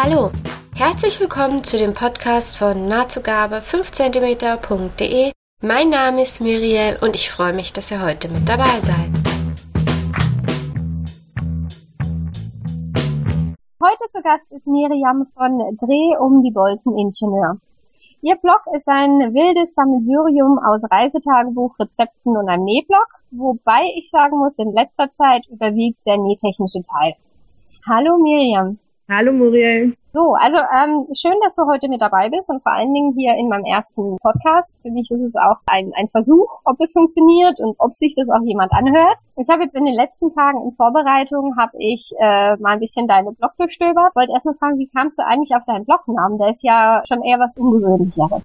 Hallo, herzlich willkommen zu dem Podcast von nahtzugabe 5cm.de. Mein Name ist Muriel und ich freue mich, dass ihr heute mit dabei seid. Heute zu Gast ist Miriam von Dreh um die Bolzen Ingenieur. Ihr Blog ist ein wildes Sammelsurium aus Reisetagebuch, Rezepten und einem Nähblog, wobei ich sagen muss, in letzter Zeit überwiegt der nähtechnische Teil. Hallo Miriam. Hallo Muriel. So, also ähm, schön, dass du heute mit dabei bist und vor allen Dingen hier in meinem ersten Podcast. Für mich ist es auch ein, ein Versuch, ob es funktioniert und ob sich das auch jemand anhört. Ich habe jetzt in den letzten Tagen in Vorbereitung habe ich äh, mal ein bisschen deine Blog durchstöbert. Wollte erstmal fragen, wie kamst du eigentlich auf deinen Blognamen? Der ist ja schon eher was Ungewöhnlicheres.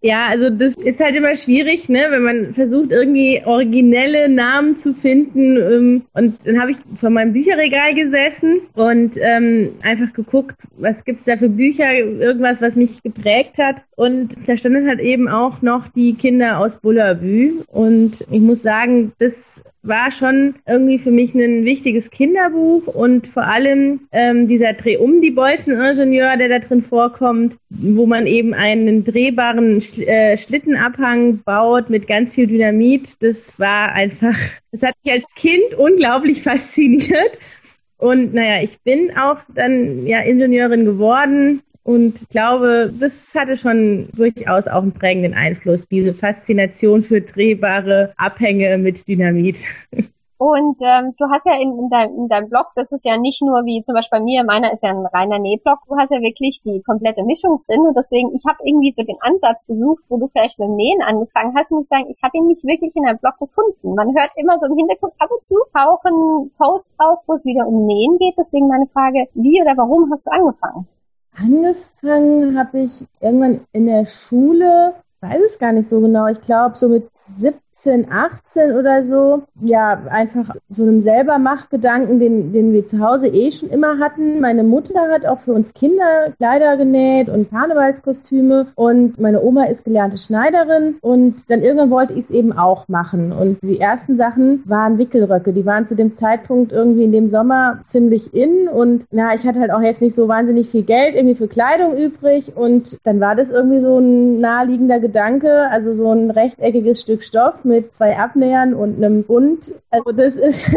Ja, also das ist halt immer schwierig, ne, wenn man versucht irgendwie originelle Namen zu finden. Ähm, und dann habe ich vor meinem Bücherregal gesessen und ähm, einfach geguckt, was gibt's da für Bücher, irgendwas, was mich geprägt hat. Und da standen halt eben auch noch die Kinder aus Bullabü. Und ich muss sagen, das war schon irgendwie für mich ein wichtiges Kinderbuch und vor allem ähm, dieser Dreh um die Bolzeningenieur, der da drin vorkommt, wo man eben einen drehbaren Sch äh, Schlittenabhang baut mit ganz viel Dynamit. Das war einfach, das hat mich als Kind unglaublich fasziniert. Und naja, ich bin auch dann ja Ingenieurin geworden und ich glaube, das hatte schon durchaus auch einen prägenden Einfluss, diese Faszination für drehbare Abhänge mit Dynamit. Und ähm, du hast ja in, in, dein, in deinem Blog, das ist ja nicht nur wie zum Beispiel bei mir, meiner ist ja ein reiner Nähblog, du hast ja wirklich die komplette Mischung drin und deswegen, ich habe irgendwie so den Ansatz gesucht, wo du vielleicht mit dem Nähen angefangen hast, muss ich sagen, ich habe ihn nicht wirklich in deinem Blog gefunden. Man hört immer so im Hintergrund ab und zu tauchen Posts auf, wo es wieder um Nähen geht, deswegen meine Frage, wie oder warum hast du angefangen? Angefangen habe ich irgendwann in der Schule, weiß es gar nicht so genau. Ich glaube, so mit 17, 18 oder so, ja, einfach so einem Selbermachgedanken, den, den wir zu Hause eh schon immer hatten. Meine Mutter hat auch für uns Kinder Kleider genäht und Karnevalskostüme und meine Oma ist gelernte Schneiderin und dann irgendwann wollte ich es eben auch machen. Und die ersten Sachen waren Wickelröcke. Die waren zu dem Zeitpunkt irgendwie in dem Sommer ziemlich in und na, ich hatte halt auch jetzt nicht so wahnsinnig viel Geld irgendwie für Kleidung übrig und dann war das irgendwie so ein naheliegender Gedanke, also so ein rechteckiges Stück Stoff mit zwei Abnähern und einem Bund. Also das ist,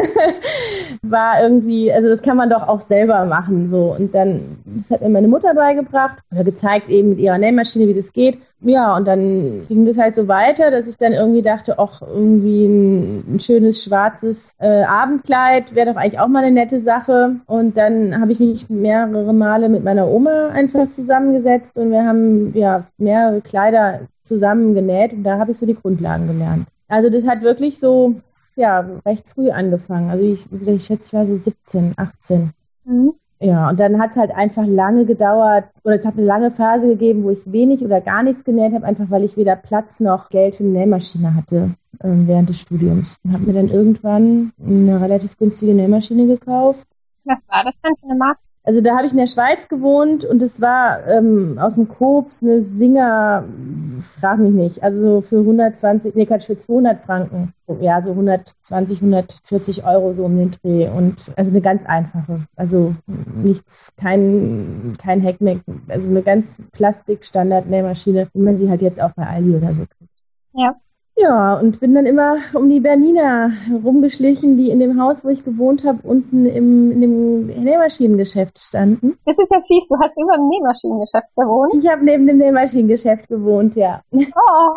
war irgendwie, also das kann man doch auch selber machen, so. Und dann, das hat mir meine Mutter beigebracht oder gezeigt eben mit ihrer Nähmaschine, wie das geht. Ja, und dann ging das halt so weiter, dass ich dann irgendwie dachte, ach, irgendwie ein, ein schönes schwarzes äh, Abendkleid wäre doch eigentlich auch mal eine nette Sache. Und dann habe ich mich mehrere Male mit meiner Oma einfach zusammengesetzt und wir haben ja mehrere Kleider zusammen genäht und da habe ich so die Grundlagen gelernt. Also das hat wirklich so ja recht früh angefangen. Also ich, wie gesagt, ich schätze, ich war so 17, 18. Mhm. Ja, und dann hat es halt einfach lange gedauert, oder es hat eine lange Phase gegeben, wo ich wenig oder gar nichts genäht habe, einfach weil ich weder Platz noch Geld für eine Nähmaschine hatte äh, während des Studiums. Und habe mir dann irgendwann eine relativ günstige Nähmaschine gekauft. Was war das dann für eine Marke? Also da habe ich in der Schweiz gewohnt und es war ähm, aus dem Koops eine Singer, frag mich nicht, also für 120, nee, Quatsch, für 200 Franken. Ja, so 120, 140 Euro so um den Dreh und also eine ganz einfache, also nichts, kein, kein Hackmack, also eine ganz Plastik-Standard-Nähmaschine, wie man sie halt jetzt auch bei Aldi oder so kriegt. Ja. Ja, und bin dann immer um die Bernina rumgeschlichen, die in dem Haus, wo ich gewohnt habe, unten im, in dem Nähmaschinengeschäft standen. Das ist ja fies, du hast über dem Nähmaschinengeschäft gewohnt. Ich habe neben dem Nähmaschinengeschäft gewohnt, ja. Oh.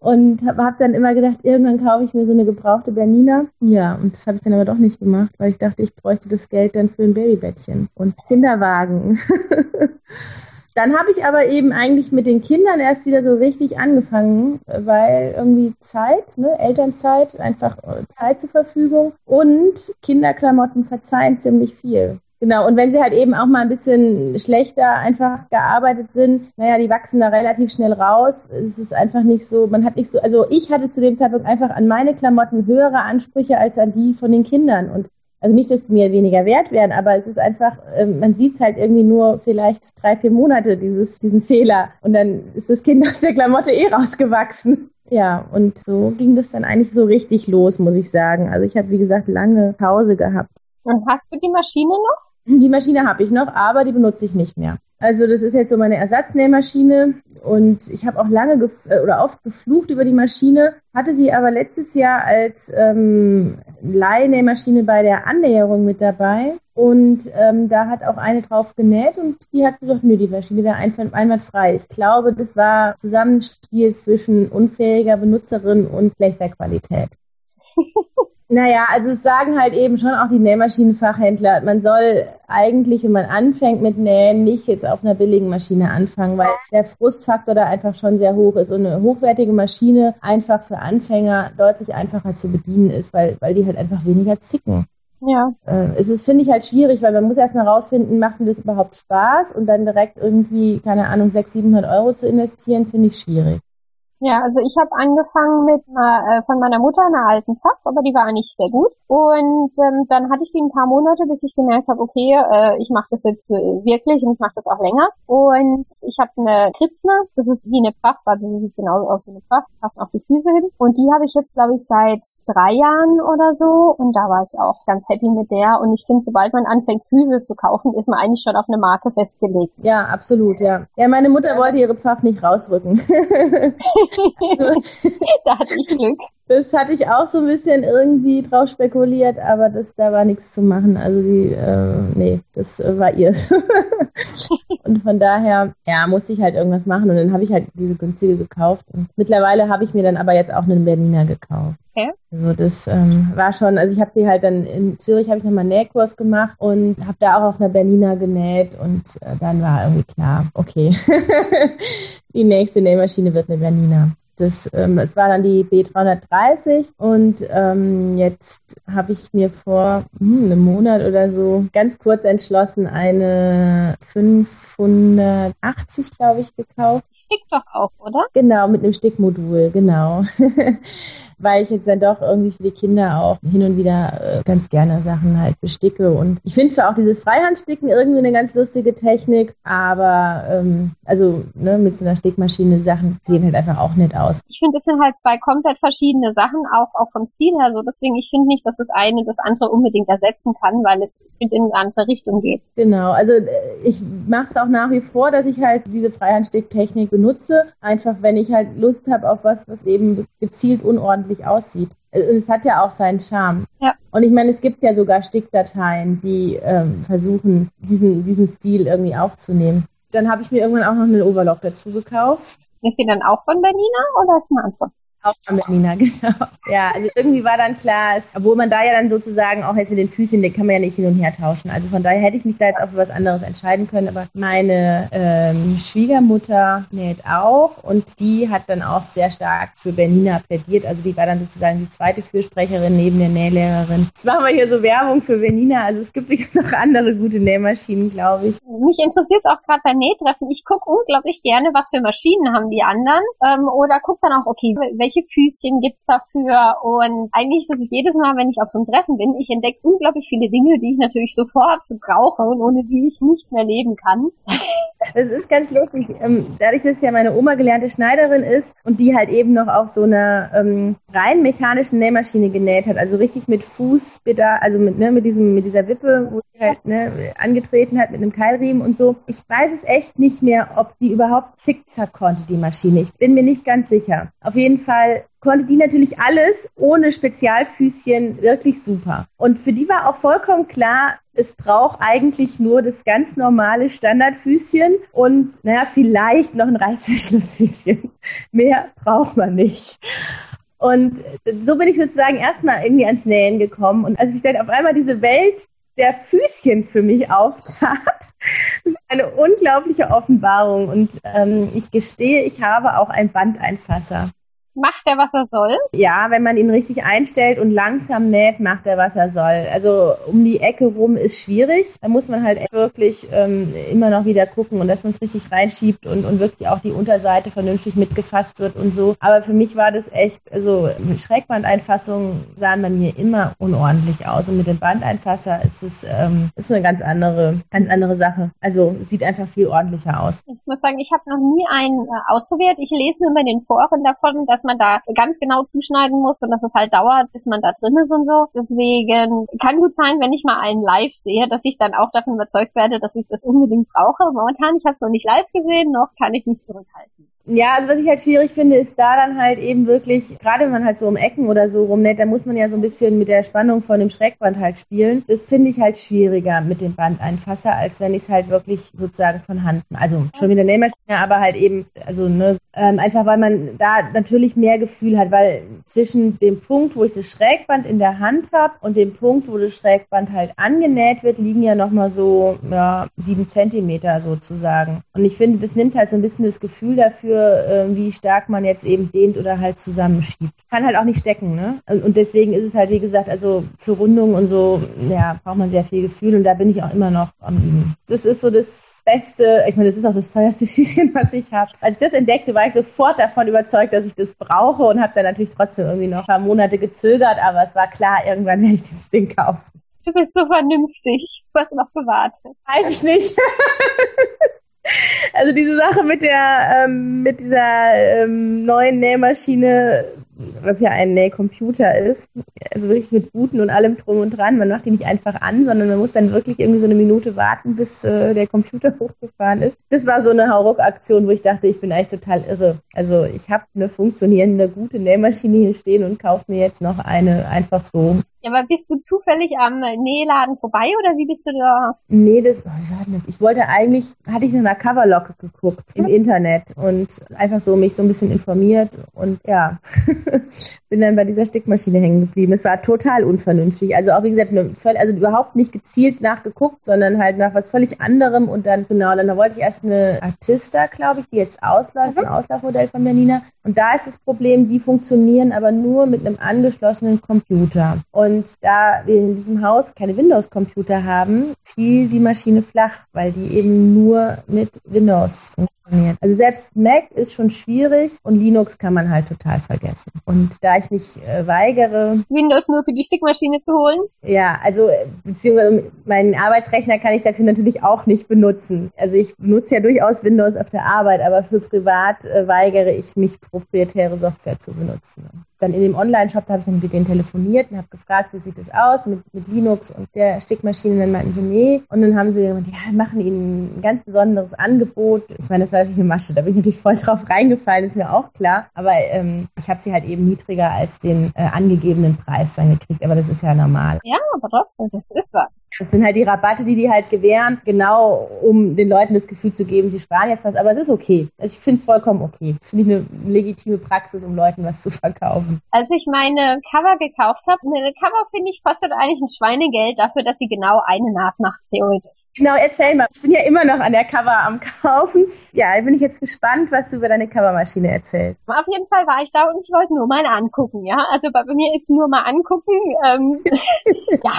und habe hab dann immer gedacht, irgendwann kaufe ich mir so eine gebrauchte Bernina. Ja, und das habe ich dann aber doch nicht gemacht, weil ich dachte, ich bräuchte das Geld dann für ein Babybettchen und Kinderwagen. Dann habe ich aber eben eigentlich mit den Kindern erst wieder so richtig angefangen, weil irgendwie Zeit, ne, Elternzeit, einfach äh, Zeit zur Verfügung und Kinderklamotten verzeihen ziemlich viel. Genau, und wenn sie halt eben auch mal ein bisschen schlechter einfach gearbeitet sind, naja, die wachsen da relativ schnell raus. Es ist einfach nicht so, man hat nicht so, also ich hatte zu dem Zeitpunkt einfach an meine Klamotten höhere Ansprüche als an die von den Kindern. Und also nicht, dass mir weniger wert wären, aber es ist einfach, ähm, man sieht es halt irgendwie nur vielleicht drei, vier Monate, dieses, diesen Fehler. Und dann ist das Kind aus der Klamotte eh rausgewachsen. Ja, und so ging das dann eigentlich so richtig los, muss ich sagen. Also ich habe, wie gesagt, lange Pause gehabt. Und hast du die Maschine noch? Die Maschine habe ich noch, aber die benutze ich nicht mehr. Also das ist jetzt so meine Ersatznähmaschine und ich habe auch lange äh, oder oft geflucht über die Maschine, hatte sie aber letztes Jahr als ähm, Leihnähmaschine bei der Annäherung mit dabei und ähm, da hat auch eine drauf genäht und die hat gesagt, nö, die Maschine wäre einwandfrei. Ich glaube, das war Zusammenspiel zwischen unfähiger Benutzerin und schlechter Qualität. Naja, also es sagen halt eben schon auch die Nähmaschinenfachhändler, man soll eigentlich, wenn man anfängt mit Nähen, nicht jetzt auf einer billigen Maschine anfangen, weil der Frustfaktor da einfach schon sehr hoch ist und eine hochwertige Maschine einfach für Anfänger deutlich einfacher zu bedienen ist, weil, weil die halt einfach weniger zicken. Ja. Äh, es ist, finde ich, halt schwierig, weil man muss erst mal rausfinden, macht mir das überhaupt Spaß und dann direkt irgendwie, keine Ahnung, 600, 700 Euro zu investieren, finde ich schwierig. Ja, also ich habe angefangen mit einer, äh, von meiner Mutter einer alten Pfaff, aber die war nicht sehr gut. Und ähm, dann hatte ich die ein paar Monate, bis ich gemerkt habe, okay, äh, ich mache das jetzt äh, wirklich und ich mache das auch länger. Und ich habe eine Kritzner, das ist wie eine Pfaff, also die sieht genauso aus wie eine Pfaff, passen auch die Füße hin. Und die habe ich jetzt, glaube ich, seit drei Jahren oder so. Und da war ich auch ganz happy mit der. Und ich finde, sobald man anfängt, Füße zu kaufen, ist man eigentlich schon auf eine Marke festgelegt. Ja, absolut, ja. Ja, meine Mutter wollte ihre Pfaff nicht rausrücken. da hatte ich Glück. Das hatte ich auch so ein bisschen irgendwie drauf spekuliert, aber das, da war nichts zu machen. Also die, äh, nee, das war ihrs. und von daher, ja, musste ich halt irgendwas machen und dann habe ich halt diese günstige gekauft. Und mittlerweile habe ich mir dann aber jetzt auch einen Berliner gekauft. Okay. Also das ähm, war schon, also ich habe die halt dann in Zürich habe ich nochmal einen Nähkurs gemacht und habe da auch auf einer Berliner genäht und äh, dann war irgendwie klar, okay, die nächste Nähmaschine wird eine Berliner. Das, ähm, es war dann die B330 und ähm, jetzt habe ich mir vor hm, einem Monat oder so ganz kurz entschlossen eine 580, glaube ich, gekauft. Stickt doch auch, oder? Genau, mit einem Stickmodul, genau. weil ich jetzt dann doch irgendwie für die Kinder auch hin und wieder äh, ganz gerne Sachen halt besticke. Und ich finde zwar auch dieses Freihandsticken irgendwie eine ganz lustige Technik, aber ähm, also ne, mit so einer Stickmaschine Sachen sehen halt einfach auch nett aus. Ich finde, es sind halt zwei komplett verschiedene Sachen, auch, auch vom Stil her so. Deswegen, ich finde nicht, dass das eine das andere unbedingt ersetzen kann, weil es in eine andere Richtung geht. Genau, also äh, ich mache es auch nach wie vor, dass ich halt diese Freihändsticktechnik benutze. Einfach, wenn ich halt Lust habe auf was, was eben gezielt unordentlich wirklich aussieht. Es hat ja auch seinen Charme. Ja. Und ich meine, es gibt ja sogar Stickdateien, die ähm, versuchen, diesen, diesen Stil irgendwie aufzunehmen. Dann habe ich mir irgendwann auch noch einen Overlock dazu gekauft. Ist die dann auch von Bernina oder ist eine andere? Auch von Berliner, genau. Ja, also irgendwie war dann klar, es, obwohl man da ja dann sozusagen auch jetzt mit den Füßchen, den kann man ja nicht hin und her tauschen. Also von daher hätte ich mich da jetzt auch für was anderes entscheiden können. Aber meine ähm, Schwiegermutter näht auch und die hat dann auch sehr stark für Bernina plädiert. Also die war dann sozusagen die zweite Fürsprecherin neben der Nählehrerin. Jetzt machen wir hier so Werbung für Bernina. Also es gibt jetzt auch andere gute Nähmaschinen, glaube ich. Mich interessiert es auch gerade beim Nähtreffen. Ich gucke unglaublich gerne, was für Maschinen haben die anderen. Ähm, oder gucke dann auch, okay, welche welche Füßchen gibt's dafür und eigentlich wie jedes Mal, wenn ich auf so einem Treffen bin, ich entdecke unglaublich viele Dinge, die ich natürlich sofort brauche und ohne die ich nicht mehr leben kann. Das ist ganz lustig. Ähm, dadurch, dass ja meine Oma gelernte Schneiderin ist und die halt eben noch auf so einer ähm, rein mechanischen Nähmaschine genäht hat, also richtig mit Fußpedal, also mit, ne, mit diesem, mit dieser Wippe, wo sie halt ne, angetreten hat mit einem Keilriemen und so. Ich weiß es echt nicht mehr, ob die überhaupt zickzack konnte, die Maschine. Ich bin mir nicht ganz sicher. Auf jeden Fall Fall konnte die natürlich alles ohne Spezialfüßchen wirklich super. Und für die war auch vollkommen klar, es braucht eigentlich nur das ganz normale Standardfüßchen und naja, vielleicht noch ein Reißverschlussfüßchen. Mehr braucht man nicht. Und so bin ich sozusagen erstmal irgendwie ans Nähen gekommen. Und als ich dann auf einmal diese Welt der Füßchen für mich auftat. Das ist eine unglaubliche Offenbarung und ähm, ich gestehe, ich habe auch ein Bandeinfasser. Macht er, was er soll? Ja, wenn man ihn richtig einstellt und langsam näht, macht er, was er soll. Also um die Ecke rum ist schwierig. Da muss man halt wirklich ähm, immer noch wieder gucken und dass man es richtig reinschiebt und, und wirklich auch die Unterseite vernünftig mitgefasst wird und so. Aber für mich war das echt, also Schrägbandeinfassungen sahen bei mir immer unordentlich aus. Und mit dem Bandeinfasser ist es ähm, ist eine ganz andere, ganz andere Sache. Also es sieht einfach viel ordentlicher aus. Ich muss sagen, ich habe noch nie einen äh, ausprobiert. Ich lese nur in den Foren davon, dass dass man da ganz genau zuschneiden muss und dass es halt dauert, bis man da drin ist und so. Deswegen kann gut sein, wenn ich mal einen live sehe, dass ich dann auch davon überzeugt werde, dass ich das unbedingt brauche. Momentan, ich habe es noch nicht live gesehen, noch kann ich mich zurückhalten. Ja, also was ich halt schwierig finde, ist da dann halt eben wirklich, gerade wenn man halt so um Ecken oder so rumnäht, da muss man ja so ein bisschen mit der Spannung von dem Schrägband halt spielen. Das finde ich halt schwieriger mit dem Bandeinfasser, als wenn ich es halt wirklich sozusagen von Hand, also schon mit der Nähmaschine, aber halt eben, also ne, ähm, einfach weil man da natürlich mehr Gefühl hat, weil zwischen dem Punkt, wo ich das Schrägband in der Hand habe und dem Punkt, wo das Schrägband halt angenäht wird, liegen ja nochmal so ja, sieben Zentimeter sozusagen. Und ich finde, das nimmt halt so ein bisschen das Gefühl dafür, für, äh, wie stark man jetzt eben dehnt oder halt zusammenschiebt. Kann halt auch nicht stecken, ne? Und, und deswegen ist es halt, wie gesagt, also für Rundungen und so, ja, braucht man sehr viel Gefühl und da bin ich auch immer noch am Üben. Das ist so das Beste, ich meine, das ist auch das teuerste Füßchen, was ich habe. Als ich das entdeckte, war ich sofort davon überzeugt, dass ich das brauche und habe dann natürlich trotzdem irgendwie noch ein paar Monate gezögert, aber es war klar, irgendwann werde ich dieses Ding kaufen. Du bist so vernünftig. Was noch gewartet? Weiß ich nicht. Also diese Sache mit der ähm, mit dieser ähm, neuen Nähmaschine, was ja ein Nähcomputer ist, also wirklich mit Booten und allem drum und dran. Man macht die nicht einfach an, sondern man muss dann wirklich irgendwie so eine Minute warten, bis äh, der Computer hochgefahren ist. Das war so eine Hauruck-Aktion, wo ich dachte, ich bin eigentlich total irre. Also ich habe eine funktionierende, gute Nähmaschine hier stehen und kaufe mir jetzt noch eine einfach so. Ja, aber bist du zufällig am Nähladen vorbei oder wie bist du da? Nee, das, oh, wie war das? Ich wollte eigentlich, hatte ich nach einer Coverlocke geguckt im hm. Internet und einfach so mich so ein bisschen informiert und ja, bin dann bei dieser Stickmaschine hängen geblieben. Es war total unvernünftig. Also auch wie gesagt, also überhaupt nicht gezielt nachgeguckt, sondern halt nach was völlig anderem und dann, genau, dann wollte ich erst eine Artista, glaube ich, die jetzt ausläuft, mhm. ein Auslaufmodell von Bernina. Und da ist das Problem, die funktionieren aber nur mit einem angeschlossenen Computer. Und da wir in diesem Haus keine Windows-Computer haben, fiel die Maschine flach, weil die eben nur mit Windows funktioniert. Also selbst Mac ist schon schwierig und Linux kann man halt total vergessen. Und da ich mich äh, weigere, Windows nur für die Stickmaschine zu holen? Ja, also beziehungsweise meinen Arbeitsrechner kann ich dafür natürlich auch nicht benutzen. Also ich benutze ja durchaus Windows auf der Arbeit, aber für privat äh, weigere ich mich, proprietäre Software zu benutzen dann in dem Online-Shop, da habe ich dann mit denen telefoniert und habe gefragt, wie sieht das aus mit, mit Linux und der Stickmaschine. Und dann meinten sie, nee. Und dann haben sie gesagt, ja, wir machen ihnen ein ganz besonderes Angebot. Ich meine, das war natürlich eine Masche, da bin ich natürlich voll drauf reingefallen, ist mir auch klar. Aber ähm, ich habe sie halt eben niedriger als den äh, angegebenen Preis dann gekriegt. Aber das ist ja normal. Ja, aber trotzdem, das ist was. Das sind halt die Rabatte, die die halt gewähren, genau um den Leuten das Gefühl zu geben, sie sparen jetzt was. Aber es ist okay. Also ich finde es vollkommen okay. Finde ich eine legitime Praxis, um Leuten was zu verkaufen. Als ich meine Cover gekauft habe, eine Cover finde ich kostet eigentlich ein Schweinegeld dafür, dass sie genau eine Naht macht, theoretisch. Genau, erzähl mal. Ich bin ja immer noch an der Cover am Kaufen. Ja, bin ich jetzt gespannt, was du über deine Covermaschine erzählst. Auf jeden Fall war ich da und ich wollte nur mal angucken, ja. Also bei mir ist nur mal angucken. Ähm, ja,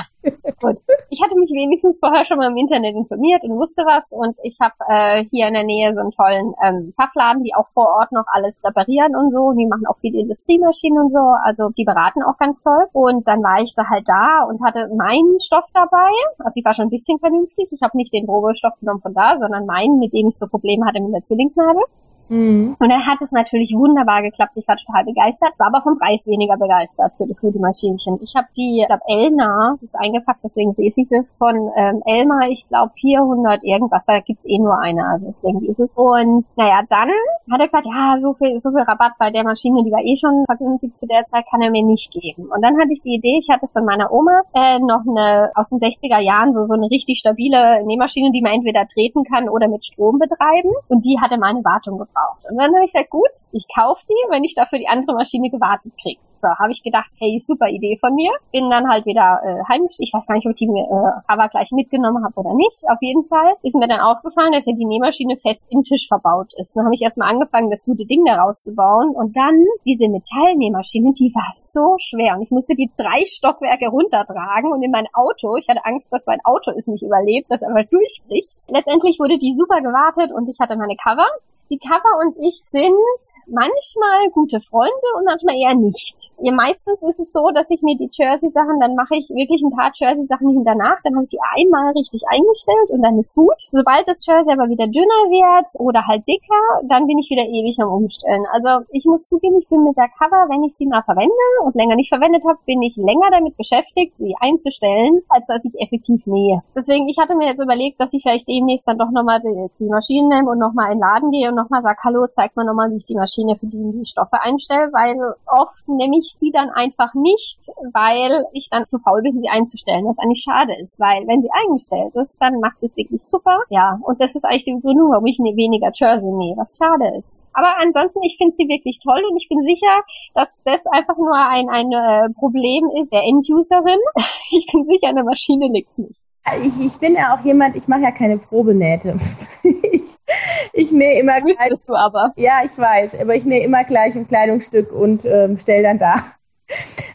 gut. Ich hatte mich wenigstens vorher schon mal im Internet informiert und wusste was und ich habe äh, hier in der Nähe so einen tollen ähm, Fachladen, die auch vor Ort noch alles reparieren und so. Die machen auch viele Industriemaschinen und so. Also die beraten auch ganz toll. Und dann war ich da halt da und hatte meinen Stoff dabei. Also ich war schon ein bisschen vernünftig. Ich habe nicht den Rohstoff genommen von da, sondern meinen, mit dem ich so Probleme hatte mit der Zwillingsnadel. Mhm. Und dann hat es natürlich wunderbar geklappt. Ich war total begeistert, war aber vom Preis weniger begeistert für das gute Maschinchen. Ich habe die, ich glaube, Elna, das ist eingepackt, deswegen sehe ich sie, von ähm, Elma, ich glaube 400 irgendwas, da gibt's eh nur eine, also deswegen ist es. Und naja, dann hat er gesagt, ja, so viel, so viel Rabatt bei der Maschine, die war eh schon vergünstigt zu der Zeit, kann er mir nicht geben. Und dann hatte ich die Idee, ich hatte von meiner Oma äh, noch eine aus den 60er Jahren so, so eine richtig stabile Nähmaschine, die man entweder treten kann oder mit Strom betreiben. Und die hatte meine Wartung gebraucht gebraucht. Und dann habe ich gesagt, gut, ich kaufe die, wenn ich dafür die andere Maschine gewartet kriege. So, habe ich gedacht, hey, super Idee von mir. Bin dann halt wieder äh, heimgestiegen. Ich weiß gar nicht, ob ich die äh, Cover gleich mitgenommen habe oder nicht. Auf jeden Fall ist mir dann aufgefallen, dass ja die Nähmaschine fest im Tisch verbaut ist. Dann habe ich erstmal angefangen, das gute Ding daraus zu bauen. Und dann diese Metallnähmaschine, die war so schwer. Und ich musste die drei Stockwerke runtertragen und in mein Auto. Ich hatte Angst, dass mein Auto es nicht überlebt, dass er mal durchbricht. Letztendlich wurde die super gewartet und ich hatte meine Cover. Die Cover und ich sind manchmal gute Freunde und manchmal eher nicht. Ja, meistens ist es so, dass ich mir die Jersey-Sachen, dann mache ich wirklich ein paar Jersey-Sachen hinterher, dann habe ich die einmal richtig eingestellt und dann ist gut. Sobald das Jersey aber wieder dünner wird oder halt dicker, dann bin ich wieder ewig am Umstellen. Also ich muss zugeben, ich bin mit der Cover, wenn ich sie mal verwende und länger nicht verwendet habe, bin ich länger damit beschäftigt, sie einzustellen, als dass ich effektiv nähe. Deswegen, ich hatte mir jetzt überlegt, dass ich vielleicht demnächst dann doch nochmal die, die Maschine nehme und nochmal in den Laden gehe nochmal sage, hallo, zeig mal nochmal, wie ich die Maschine für die, die Stoffe einstelle, weil oft nehme ich sie dann einfach nicht, weil ich dann zu faul bin, sie einzustellen, was eigentlich schade ist, weil wenn sie eingestellt ist, dann macht es wirklich super. Ja, und das ist eigentlich die Begründung, warum ich ne, weniger Jersey nähe, was schade ist. Aber ansonsten, ich finde sie wirklich toll und ich bin sicher, dass das einfach nur ein, ein äh, Problem ist der Enduserin. Ich bin sicher, der Maschine liegt's nicht. Ich, ich bin ja auch jemand, ich mache ja keine Probenähte. ich, nähe immer Müsstest du aber. Ja, ich weiß, aber ich nähe immer gleich ein Kleidungsstück und ähm, stell dann da.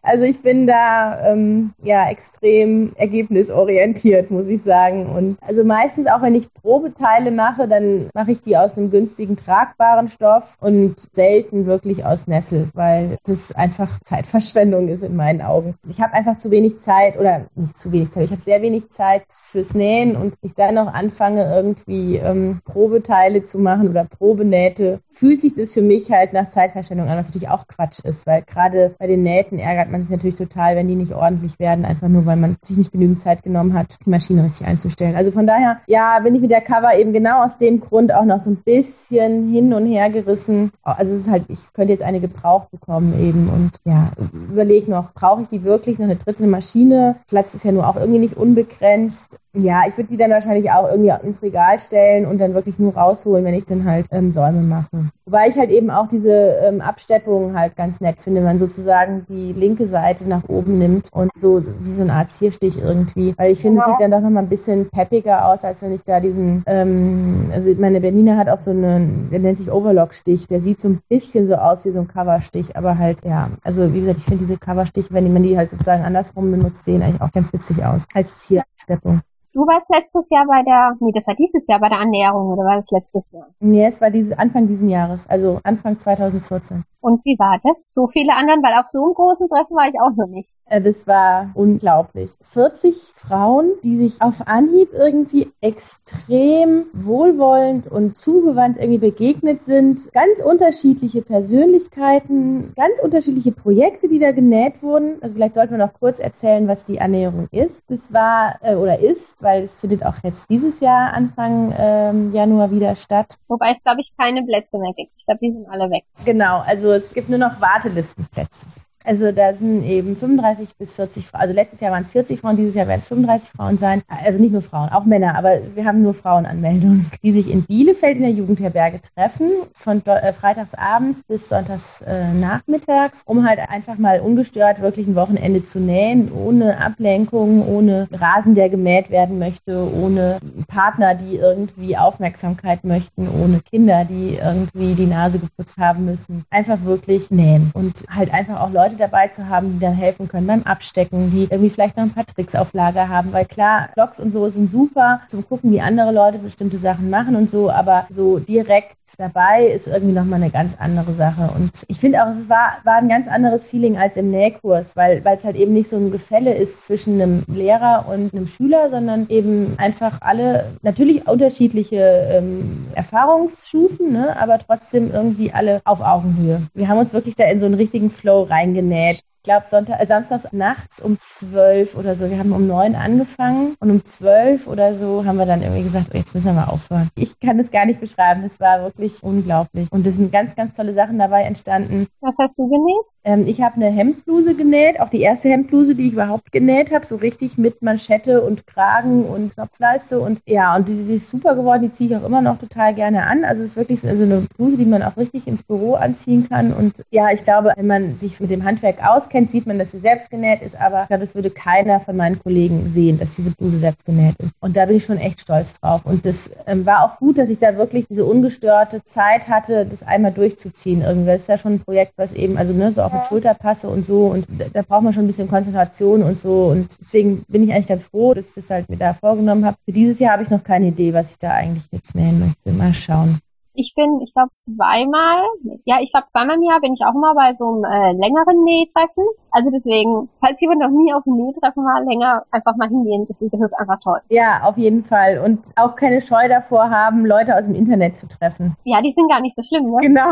Also ich bin da ähm, ja extrem ergebnisorientiert, muss ich sagen. Und also meistens auch wenn ich Probeteile mache, dann mache ich die aus einem günstigen tragbaren Stoff und selten wirklich aus Nessel, weil das einfach Zeitverschwendung ist in meinen Augen. Ich habe einfach zu wenig Zeit oder nicht zu wenig Zeit, ich habe sehr wenig Zeit fürs Nähen und ich dann noch anfange irgendwie ähm, Probeteile zu machen oder Probenähte, fühlt sich das für mich halt nach Zeitverschwendung an, was natürlich auch Quatsch ist, weil gerade bei den Nähten Nähten ärgert man sich natürlich total, wenn die nicht ordentlich werden, einfach nur, weil man sich nicht genügend Zeit genommen hat, die Maschine richtig einzustellen. Also von daher, ja, bin ich mit der Cover eben genau aus dem Grund auch noch so ein bisschen hin und her gerissen. Also es ist halt, ich könnte jetzt eine gebraucht bekommen eben und ja, überleg noch, brauche ich die wirklich noch eine dritte Maschine? Platz ist ja nur auch irgendwie nicht unbegrenzt. Ja, ich würde die dann wahrscheinlich auch irgendwie ins Regal stellen und dann wirklich nur rausholen, wenn ich dann halt ähm, Säume mache. Wobei ich halt eben auch diese ähm, Absteppungen halt ganz nett finde, wenn man sozusagen die linke Seite nach oben nimmt und so wie so eine Art Zierstich irgendwie. Weil ich finde, es sieht dann doch nochmal ein bisschen peppiger aus, als wenn ich da diesen, ähm, also meine Berliner hat auch so einen, der nennt sich Overlock-Stich, der sieht so ein bisschen so aus wie so ein Coverstich, aber halt, ja, also wie gesagt, ich finde diese Coverstiche, wenn man die halt sozusagen andersrum benutzt, sehen eigentlich auch ganz witzig aus, als Ziersteppung. Du warst letztes Jahr bei der, nee, das war dieses Jahr bei der Annäherung oder war das letztes Jahr? Nee, es war dieses, Anfang diesen Jahres, also Anfang 2014. Und wie war das? So viele anderen, weil auf so einem großen Treffen war ich auch noch nicht. Äh, das war unglaublich. 40 Frauen, die sich auf Anhieb irgendwie extrem wohlwollend und zugewandt irgendwie begegnet sind. Ganz unterschiedliche Persönlichkeiten, ganz unterschiedliche Projekte, die da genäht wurden. Also vielleicht sollten wir noch kurz erzählen, was die Annäherung ist. Das war äh, oder ist, weil es findet auch jetzt dieses Jahr Anfang ähm, Januar wieder statt. Wobei es, glaube ich, keine Plätze mehr gibt. Ich glaube, die sind alle weg. Genau, also es gibt nur noch Wartelistenplätze. Also da sind eben 35 bis 40 Frauen. Also letztes Jahr waren es 40 Frauen, dieses Jahr werden es 35 Frauen sein. Also nicht nur Frauen, auch Männer, aber wir haben nur Frauenanmeldungen, die sich in Bielefeld in der Jugendherberge treffen, von äh, freitagsabends bis sonntags äh, nachmittags, um halt einfach mal ungestört wirklich ein Wochenende zu nähen, ohne Ablenkung, ohne Rasen, der gemäht werden möchte, ohne Partner, die irgendwie Aufmerksamkeit möchten, ohne Kinder, die irgendwie die Nase geputzt haben müssen. Einfach wirklich nähen und halt einfach auch Leute dabei zu haben, die dann helfen können beim Abstecken, die irgendwie vielleicht noch ein paar Tricks auf Lager haben, weil klar, Blogs und so sind super zum gucken, wie andere Leute bestimmte Sachen machen und so, aber so direkt dabei ist irgendwie nochmal eine ganz andere Sache. Und ich finde auch, es war, war ein ganz anderes Feeling als im Nähkurs, weil es halt eben nicht so ein Gefälle ist zwischen einem Lehrer und einem Schüler, sondern eben einfach alle natürlich unterschiedliche ähm, Erfahrungsstufen, ne, aber trotzdem irgendwie alle auf Augenhöhe. Wir haben uns wirklich da in so einen richtigen Flow reingenäht glaube, Sonntag, äh, samstags nachts um zwölf oder so. Wir haben um neun angefangen und um zwölf oder so haben wir dann irgendwie gesagt, oh, jetzt müssen wir mal aufhören. Ich kann es gar nicht beschreiben. Das war wirklich unglaublich. Und es sind ganz, ganz tolle Sachen dabei entstanden. Was hast du genäht? Ähm, ich habe eine Hemdbluse genäht, auch die erste Hemdbluse, die ich überhaupt genäht habe, so richtig mit Manschette und Kragen und Knopfleiste und ja, und die, die ist super geworden. Die ziehe ich auch immer noch total gerne an. Also es ist wirklich so eine Bluse, die man auch richtig ins Büro anziehen kann. Und ja, ich glaube, wenn man sich mit dem Handwerk auskennt, kennt, sieht man, dass sie selbst genäht ist, aber ich glaube, das würde keiner von meinen Kollegen sehen, dass diese Bluse selbst genäht ist. Und da bin ich schon echt stolz drauf. Und das ähm, war auch gut, dass ich da wirklich diese ungestörte Zeit hatte, das einmal durchzuziehen. Irgendwie das ist ja schon ein Projekt, was eben, also ne, so auch mit Schulterpasse und so. Und da, da braucht man schon ein bisschen Konzentration und so. Und deswegen bin ich eigentlich ganz froh, dass ich das halt mir da vorgenommen habe. Für dieses Jahr habe ich noch keine Idee, was ich da eigentlich jetzt nähen möchte. Mal schauen. Ich bin, ich glaube, zweimal, ja, ich glaube, zweimal im Jahr bin ich auch immer bei so einem äh, längeren Nähtreffen. Also deswegen, falls jemand noch nie auf einem Nähtreffen war, länger einfach mal hingehen. Das ist, das ist einfach toll. Ja, auf jeden Fall. Und auch keine Scheu davor haben, Leute aus dem Internet zu treffen. Ja, die sind gar nicht so schlimm, ne? Genau.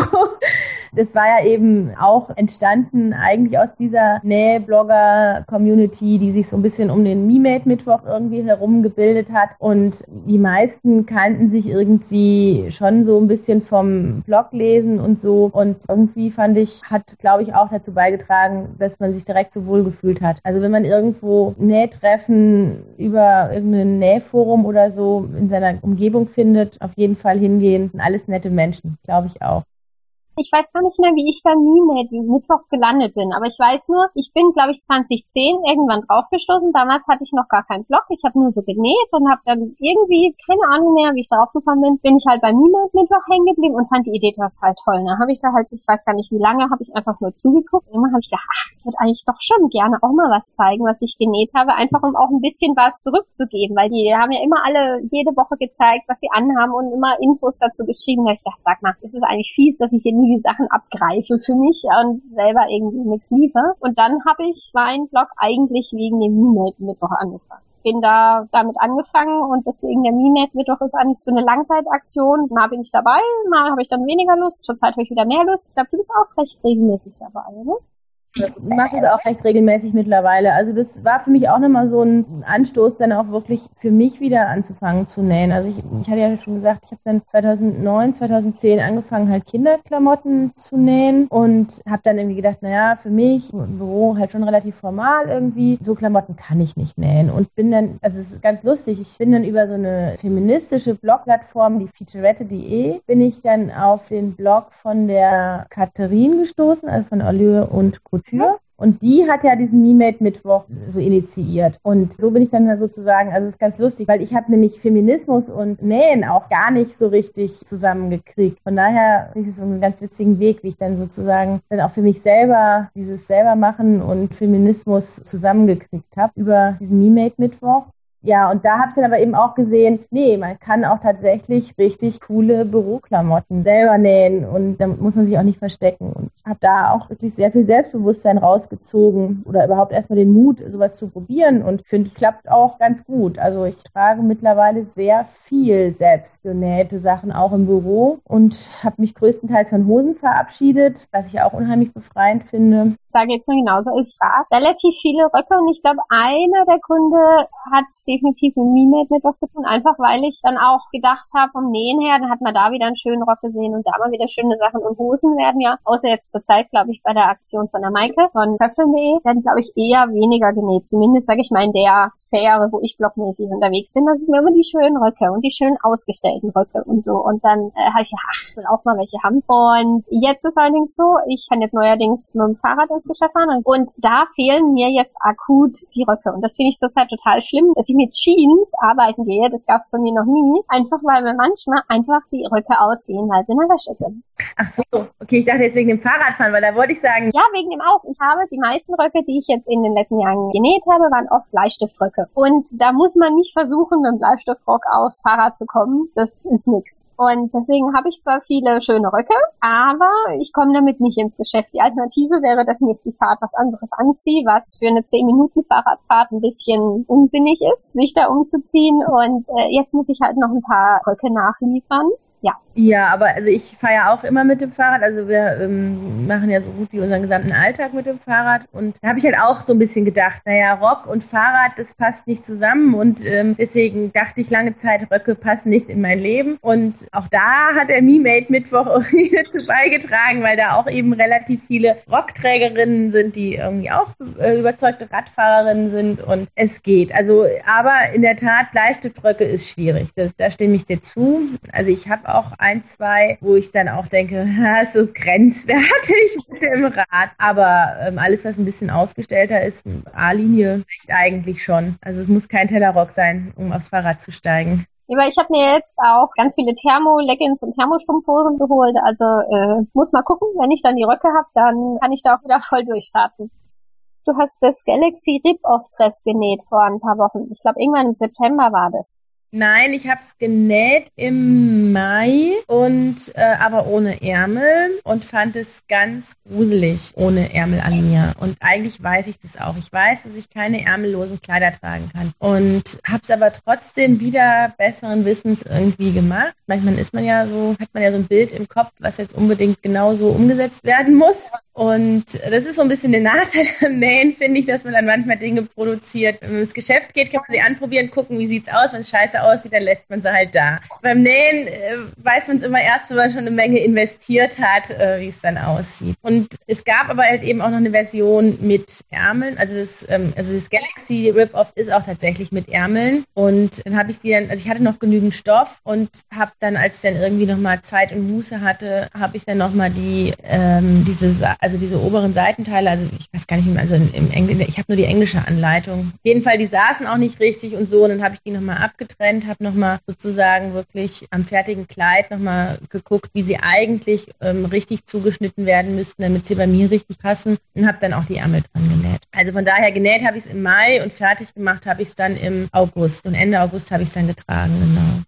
Das war ja eben auch entstanden eigentlich aus dieser Nähblogger-Community, die sich so ein bisschen um den Me-Made-Mittwoch irgendwie herum gebildet hat. Und die meisten kannten sich irgendwie schon so ein bisschen vom Blog lesen und so. Und irgendwie fand ich, hat, glaube ich, auch dazu beigetragen, dass man sich direkt so wohl gefühlt hat. Also wenn man irgendwo Nähtreffen über irgendein Nähforum oder so in seiner Umgebung findet, auf jeden Fall hingehen. Alles nette Menschen, glaube ich auch. Ich weiß gar nicht mehr, wie ich beim Meme Mittwoch gelandet bin, aber ich weiß nur, ich bin, glaube ich, 2010 irgendwann draufgestoßen. Damals hatte ich noch gar keinen Blog. Ich habe nur so genäht und habe dann irgendwie, keine Ahnung mehr, wie ich darauf gekommen bin, bin ich halt beim Meme Mittwoch hängen geblieben und fand die Idee total toll. Da ne? habe ich da halt, ich weiß gar nicht wie lange, habe ich einfach nur zugeguckt. Und immer habe ich gedacht, ach, ich würde eigentlich doch schon gerne auch mal was zeigen, was ich genäht habe, einfach um auch ein bisschen was zurückzugeben, weil die haben ja immer alle jede Woche gezeigt, was sie anhaben und immer Infos dazu geschrieben. Da ich dachte, sag mal, ist es eigentlich fies, dass ich hier nur die Sachen abgreife für mich und selber irgendwie nichts liefere. Und dann habe ich meinen Blog eigentlich wegen dem Me-Made-Mittwoch angefangen bin da damit angefangen und deswegen der Me-Made-Mittwoch ist eigentlich so eine Langzeitaktion. Mal bin ich dabei, mal habe ich dann weniger Lust, zurzeit habe ich wieder mehr Lust. Ich glaube, du bist auch recht regelmäßig dabei, ne? Ich mache es auch recht regelmäßig mittlerweile. Also das war für mich auch nochmal so ein Anstoß, dann auch wirklich für mich wieder anzufangen zu nähen. Also ich, ich hatte ja schon gesagt, ich habe dann 2009, 2010 angefangen halt Kinderklamotten zu nähen und habe dann irgendwie gedacht, naja, für mich im Büro halt schon relativ formal irgendwie, so Klamotten kann ich nicht nähen und bin dann, also es ist ganz lustig, ich bin dann über so eine feministische Blogplattform, die featurette.de, bin ich dann auf den Blog von der Katharine gestoßen, also von Allure und Couture Tür. Und die hat ja diesen Me-Made Mittwoch so initiiert. Und so bin ich dann sozusagen, also es ist ganz lustig, weil ich habe nämlich Feminismus und Nähen auch gar nicht so richtig zusammengekriegt. Von daher ist es so einen ganz witzigen Weg, wie ich dann sozusagen dann auch für mich selber dieses selber machen und Feminismus zusammengekriegt habe über diesen Me-Made Mittwoch. Ja, und da habe ich dann aber eben auch gesehen, nee, man kann auch tatsächlich richtig coole Büroklamotten selber nähen und da muss man sich auch nicht verstecken. Und habe da auch wirklich sehr viel Selbstbewusstsein rausgezogen oder überhaupt erstmal den Mut, sowas zu probieren und finde, klappt auch ganz gut. Also ich trage mittlerweile sehr viel selbstgenähte Sachen auch im Büro und habe mich größtenteils von Hosen verabschiedet, was ich auch unheimlich befreiend finde da geht's mir genauso. Ich trage relativ viele Röcke und ich glaube, einer der Gründe hat definitiv mit Me-Made mit was zu tun, einfach weil ich dann auch gedacht habe, vom Nähen her, dann hat man da wieder einen schönen Rock gesehen und da mal wieder schöne Sachen und Hosen werden ja, außer jetzt zur Zeit, glaube ich, bei der Aktion von der Maike von Köffeln.de, werden, glaube ich, eher weniger genäht. Zumindest, sage ich mal, in der Sphäre, wo ich blockmäßig unterwegs bin, da sind mir immer die schönen Röcke und die schön ausgestellten Röcke und so. Und dann äh, habe ich ja, ach, will auch mal welche haben. Und jetzt ist allerdings so, ich kann jetzt neuerdings mit dem Fahrrad ins Geschäft fahren. Und da fehlen mir jetzt akut die Röcke. Und das finde ich zurzeit total schlimm, dass ich mit Jeans arbeiten gehe. Das gab es bei mir noch nie. Einfach weil mir manchmal einfach die Röcke ausgehen, weil sie in der Wäsche sind. Ach so, okay, ich dachte jetzt wegen dem Fahrradfahren, weil da wollte ich sagen. Ja, wegen dem auch. Ich habe die meisten Röcke, die ich jetzt in den letzten Jahren genäht habe, waren oft Bleistiftröcke. Und da muss man nicht versuchen, mit dem Bleistiftrock aufs Fahrrad zu kommen. Das ist nix. Und deswegen habe ich zwar viele schöne Röcke, aber ich komme damit nicht ins Geschäft. Die Alternative wäre, dass mir die Fahrt was anderes anziehe, was für eine 10 Minuten Fahrradfahrt ein bisschen unsinnig ist, sich da umzuziehen. Und äh, jetzt muss ich halt noch ein paar Röcke nachliefern. Ja. Ja, aber also ich fahre ja auch immer mit dem Fahrrad. Also wir ähm, machen ja so gut wie unseren gesamten Alltag mit dem Fahrrad. Und da habe ich halt auch so ein bisschen gedacht, naja, Rock und Fahrrad, das passt nicht zusammen. Und ähm, deswegen dachte ich lange Zeit, Röcke passen nicht in mein Leben. Und auch da hat der Me-Made Mittwoch irgendwie dazu beigetragen, weil da auch eben relativ viele Rockträgerinnen sind, die irgendwie auch äh, überzeugte Radfahrerinnen sind. Und es geht. Also, aber in der Tat, Bleistiftröcke ist schwierig. Das, da stimme ich dir zu. Also ich habe auch ein, zwei, wo ich dann auch denke, ha, so grenzwertig mit dem Rad. Aber ähm, alles, was ein bisschen ausgestellter ist, A-Linie, reicht eigentlich schon. Also es muss kein Tellerrock sein, um aufs Fahrrad zu steigen. Ja, weil ich habe mir jetzt auch ganz viele Thermo-Leggings und Thermostrumpfhosen geholt. Also äh, muss mal gucken, wenn ich dann die Röcke habe, dann kann ich da auch wieder voll durchstarten. Du hast das Galaxy Rip-Off-Dress genäht vor ein paar Wochen. Ich glaube, irgendwann im September war das. Nein, ich habe es genäht im Mai und äh, aber ohne Ärmel und fand es ganz gruselig ohne Ärmel an mir. Und eigentlich weiß ich das auch. Ich weiß, dass ich keine ärmellosen Kleider tragen kann und habe es aber trotzdem wieder besseren Wissens irgendwie gemacht. Manchmal ist man ja so, hat man ja so ein Bild im Kopf, was jetzt unbedingt genauso umgesetzt werden muss. Und das ist so ein bisschen der Nachteil am Nähen, finde ich, dass man dann manchmal Dinge produziert. Wenn man ins Geschäft geht, kann man sie anprobieren, gucken, wie sieht's aus. Wenn es scheiße aussieht, dann lässt man sie halt da. Beim Nähen äh, weiß man es immer erst, wenn man schon eine Menge investiert hat, äh, wie es dann aussieht. Und es gab aber halt eben auch noch eine Version mit Ärmeln. Also das, ähm, also das Galaxy Rip-Off ist auch tatsächlich mit Ärmeln. Und dann habe ich die dann, also ich hatte noch genügend Stoff und habe dann, als ich dann irgendwie nochmal Zeit und Muße hatte, habe ich dann nochmal die, ähm, diese, also diese oberen Seitenteile, also ich weiß gar nicht, also im Englischen, ich habe nur die englische Anleitung. Auf jeden Fall, die saßen auch nicht richtig und so. Und dann habe ich die nochmal abgetrennt, habe nochmal sozusagen wirklich am fertigen Kleid nochmal geguckt, wie sie eigentlich ähm, richtig zugeschnitten werden müssten, damit sie bei mir richtig passen und habe dann auch die Ärmel dran genäht. Also von daher genäht habe ich es im Mai und fertig gemacht habe ich es dann im August und Ende August habe ich es dann getragen, genau.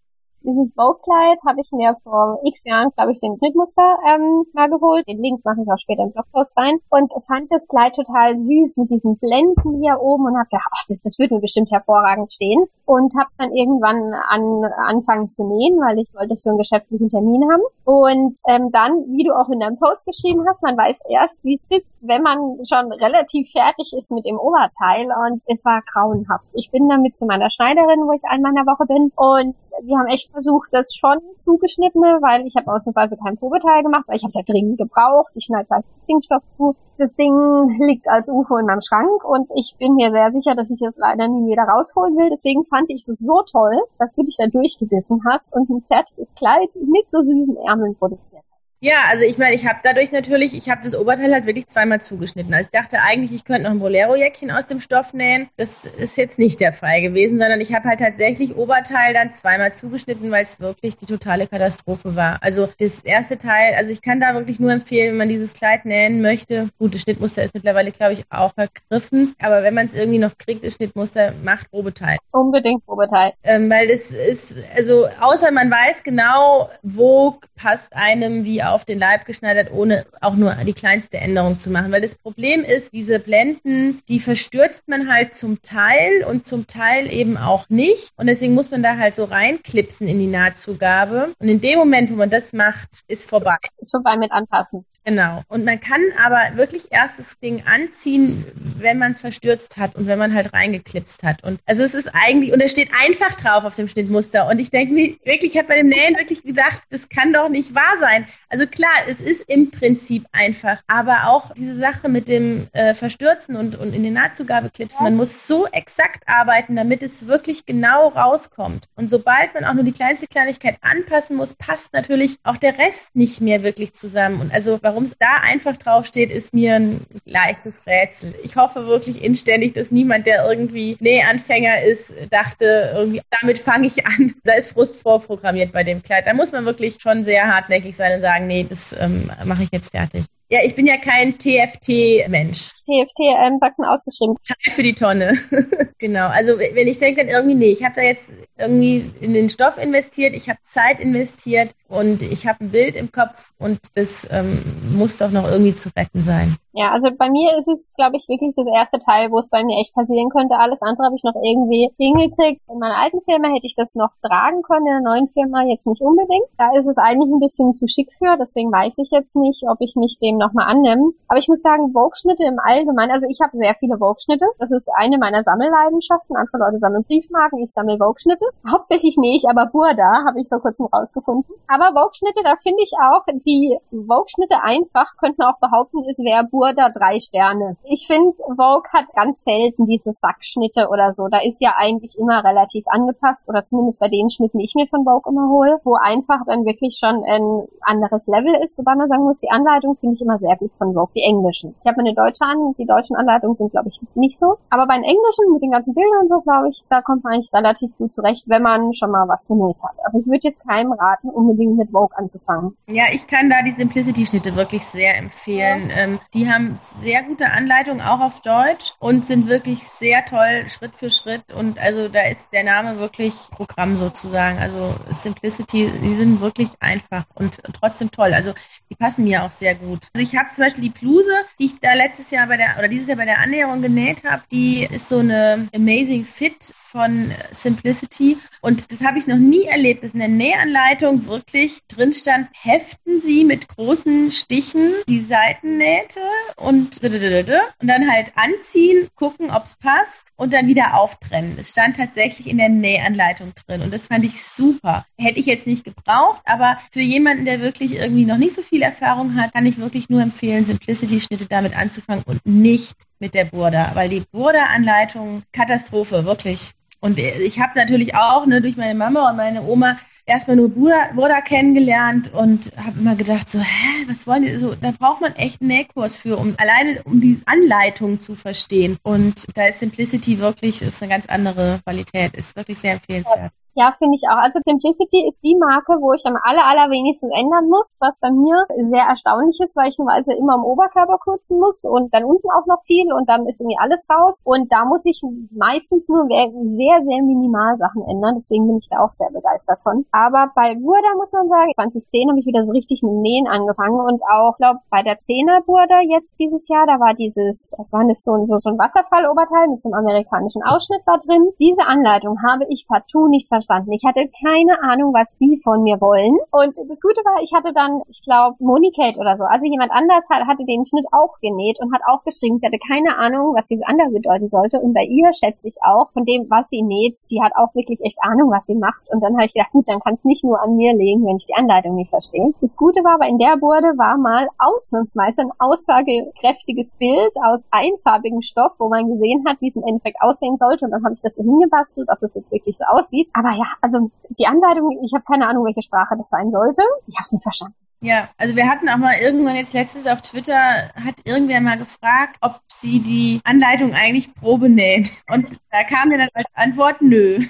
Dieses Vogue-Kleid habe ich mir vor x Jahren, glaube ich, den Schnittmuster ähm, mal geholt. Den Link mache ich auch später im Blogpost rein. Und fand das Kleid total süß mit diesen Blenden hier oben und habe gedacht, ach, das, das wird mir bestimmt hervorragend stehen. Und habe es dann irgendwann an, anfangen zu nähen, weil ich wollte es für einen geschäftlichen Termin haben. Und ähm, dann, wie du auch in deinem Post geschrieben hast, man weiß erst, wie es sitzt, wenn man schon relativ fertig ist mit dem Oberteil. Und es war grauenhaft. Ich bin damit zu meiner Schneiderin, wo ich einmal in der Woche bin. Und wir haben echt versucht, das schon zugeschnittene, weil ich habe ausnahmsweise kein Probeteil gemacht, weil ich habe es ja dringend gebraucht. Ich schneide gleich Dingstoff zu. Das Ding liegt als UFO in meinem Schrank und ich bin mir sehr sicher, dass ich es leider nie wieder rausholen will. Deswegen fand ich es so toll, dass du dich da durchgebissen hast und ein fertiges Kleid mit so süßen Ärmeln produziert ja, also ich meine, ich habe dadurch natürlich, ich habe das Oberteil halt wirklich zweimal zugeschnitten. Also ich dachte eigentlich, ich könnte noch ein Bolero-Jäckchen aus dem Stoff nähen. Das ist jetzt nicht der Fall gewesen, sondern ich habe halt tatsächlich Oberteil dann zweimal zugeschnitten, weil es wirklich die totale Katastrophe war. Also das erste Teil, also ich kann da wirklich nur empfehlen, wenn man dieses Kleid nähen möchte. Gut, das Schnittmuster ist mittlerweile, glaube ich, auch vergriffen. Aber wenn man es irgendwie noch kriegt, das Schnittmuster, macht Probeteil. Unbedingt Probeteil. Ähm, weil das ist, also außer man weiß genau, wo passt einem wie auf den Leib geschneidert, ohne auch nur die kleinste Änderung zu machen. Weil das Problem ist, diese Blenden, die verstürzt man halt zum Teil und zum Teil eben auch nicht. Und deswegen muss man da halt so reinklipsen in die Nahtzugabe. Und in dem Moment, wo man das macht, ist vorbei. Ist vorbei mit anpassen. Genau. Und man kann aber wirklich erst das Ding anziehen, wenn man es verstürzt hat und wenn man halt reingeklipst hat. Und also es ist eigentlich, und es steht einfach drauf auf dem Schnittmuster. Und ich denke mir wirklich, ich habe bei dem Nähen wirklich gedacht, das kann doch nicht wahr sein. Also klar, es ist im Prinzip einfach, aber auch diese Sache mit dem äh, Verstürzen und, und in den Nahtzugabe klipsen, man muss so exakt arbeiten, damit es wirklich genau rauskommt. Und sobald man auch nur die kleinste Kleinigkeit anpassen muss, passt natürlich auch der Rest nicht mehr wirklich zusammen. Und also warum es da einfach draufsteht, ist mir ein leichtes Rätsel. Ich hoffe wirklich inständig, dass niemand, der irgendwie Nähanfänger ist, dachte, irgendwie, damit fange ich an. Da ist Frust vorprogrammiert bei dem Kleid. Da muss man wirklich schon sehr hartnäckig sein und sagen, nee, das ähm, mache ich jetzt fertig. Ja, ich bin ja kein TFT-Mensch. TFT ähm, Sachsen ausgeschrieben. Teil für die Tonne. genau. Also wenn ich denke dann irgendwie, nee, ich habe da jetzt irgendwie in den Stoff investiert, ich habe Zeit investiert und ich habe ein Bild im Kopf und das ähm, muss doch noch irgendwie zu retten sein. Ja, also bei mir ist es, glaube ich, wirklich das erste Teil, wo es bei mir echt passieren könnte. Alles andere habe ich noch irgendwie hingekriegt. In meiner alten Firma hätte ich das noch tragen können, in der neuen Firma jetzt nicht unbedingt. Da ist es eigentlich ein bisschen zu schick für, deswegen weiß ich jetzt nicht, ob ich mich dem nochmal annehme. Aber ich muss sagen, Vogue-Schnitte im Allgemeinen, also ich habe sehr viele Vogue-Schnitte. Das ist eine meiner Sammelleidenschaften. Andere Leute sammeln Briefmarken, ich sammle Vogue-Schnitte. Hauptsächlich ich aber Burda, habe ich vor kurzem rausgefunden. Aber Vogue-Schnitte, da finde ich auch, die Vogue-Schnitte einfach, könnte man auch behaupten, ist wer Burda drei Sterne. Ich finde, Vogue hat ganz selten diese Sackschnitte oder so. Da ist ja eigentlich immer relativ angepasst oder zumindest bei den Schnitten, die ich mir von Vogue immer hole, wo einfach dann wirklich schon ein anderes Level ist. Wobei man sagen muss, die Anleitung finde ich immer sehr gut von Vogue, die englischen. Ich habe mir eine deutsche an, die deutschen Anleitungen sind glaube ich nicht so. Aber bei den englischen mit den ganzen Bildern und so, glaube ich, da kommt man eigentlich relativ gut zurecht, wenn man schon mal was genäht hat. Also ich würde jetzt keinem raten, unbedingt mit Vogue anzufangen. Ja, ich kann da die Simplicity-Schnitte wirklich sehr empfehlen. Ja. Ähm, die haben sehr gute Anleitungen, auch auf Deutsch, und sind wirklich sehr toll, Schritt für Schritt. Und also da ist der Name wirklich Programm sozusagen. Also Simplicity, die sind wirklich einfach und trotzdem toll. Also die passen mir auch sehr gut. Also ich habe zum Beispiel die Bluse, die ich da letztes Jahr bei der oder dieses Jahr bei der Annäherung genäht habe, die ist so eine Amazing Fit von Simplicity. Und das habe ich noch nie erlebt, dass in der Nähanleitung wirklich drin stand, heften Sie mit großen Stichen die Seitennähte und, und dann halt anziehen, gucken, ob es passt und dann wieder auftrennen. Es stand tatsächlich in der Nähanleitung drin und das fand ich super. Hätte ich jetzt nicht gebraucht, aber für jemanden, der wirklich irgendwie noch nicht so viel Erfahrung hat, kann ich wirklich nur empfehlen, Simplicity-Schnitte damit anzufangen und nicht mit der Burda, weil die Burda-Anleitung Katastrophe, wirklich. Und ich habe natürlich auch ne, durch meine Mama und meine Oma erstmal nur Burda, kennengelernt und habe immer gedacht, so, hä, was wollen die? So, da braucht man echt einen Nähkurs für, um alleine um die Anleitung zu verstehen. Und da ist Simplicity wirklich, ist eine ganz andere Qualität, ist wirklich sehr empfehlenswert. Ja, finde ich auch. Also Simplicity ist die Marke, wo ich am aller, allerwenigsten ändern muss, was bei mir sehr erstaunlich ist, weil ich normalerweise immer am Oberkörper kürzen muss und dann unten auch noch viel und dann ist irgendwie alles raus. Und da muss ich meistens nur sehr, sehr minimal Sachen ändern. Deswegen bin ich da auch sehr begeistert von. Aber bei Burda muss man sagen, 2010 habe ich wieder so richtig mit Nähen angefangen und auch, glaube bei der 10er Burda jetzt dieses Jahr, da war dieses, was war das, so, so, so ein Wasserfalloberteil mit so einem amerikanischen Ausschnitt da drin. Diese Anleitung habe ich partout nicht verstanden verstanden. Ich hatte keine Ahnung, was die von mir wollen. Und das Gute war, ich hatte dann, ich glaube, Monicate oder so. Also jemand anders hat, hatte den Schnitt auch genäht und hat auch geschrieben, sie hatte keine Ahnung, was dieses andere bedeuten sollte. Und bei ihr schätze ich auch, von dem, was sie näht, die hat auch wirklich echt Ahnung, was sie macht. Und dann habe ich gedacht, gut, dann kann es nicht nur an mir liegen, wenn ich die Anleitung nicht verstehe. Das Gute war aber in der Burde war mal ausnahmsweise ein aussagekräftiges Bild aus einfarbigem Stoff, wo man gesehen hat, wie es im Endeffekt aussehen sollte. Und dann habe ich das so hingebastelt, ob das jetzt wirklich so aussieht. Aber ja, also die Anleitung, ich habe keine Ahnung, welche Sprache das sein sollte. Ich habe es nicht verstanden. Ja, also wir hatten auch mal irgendwann jetzt letztens auf Twitter, hat irgendwer mal gefragt, ob sie die Anleitung eigentlich Probe nähen. Und da kam mir dann als Antwort, nö.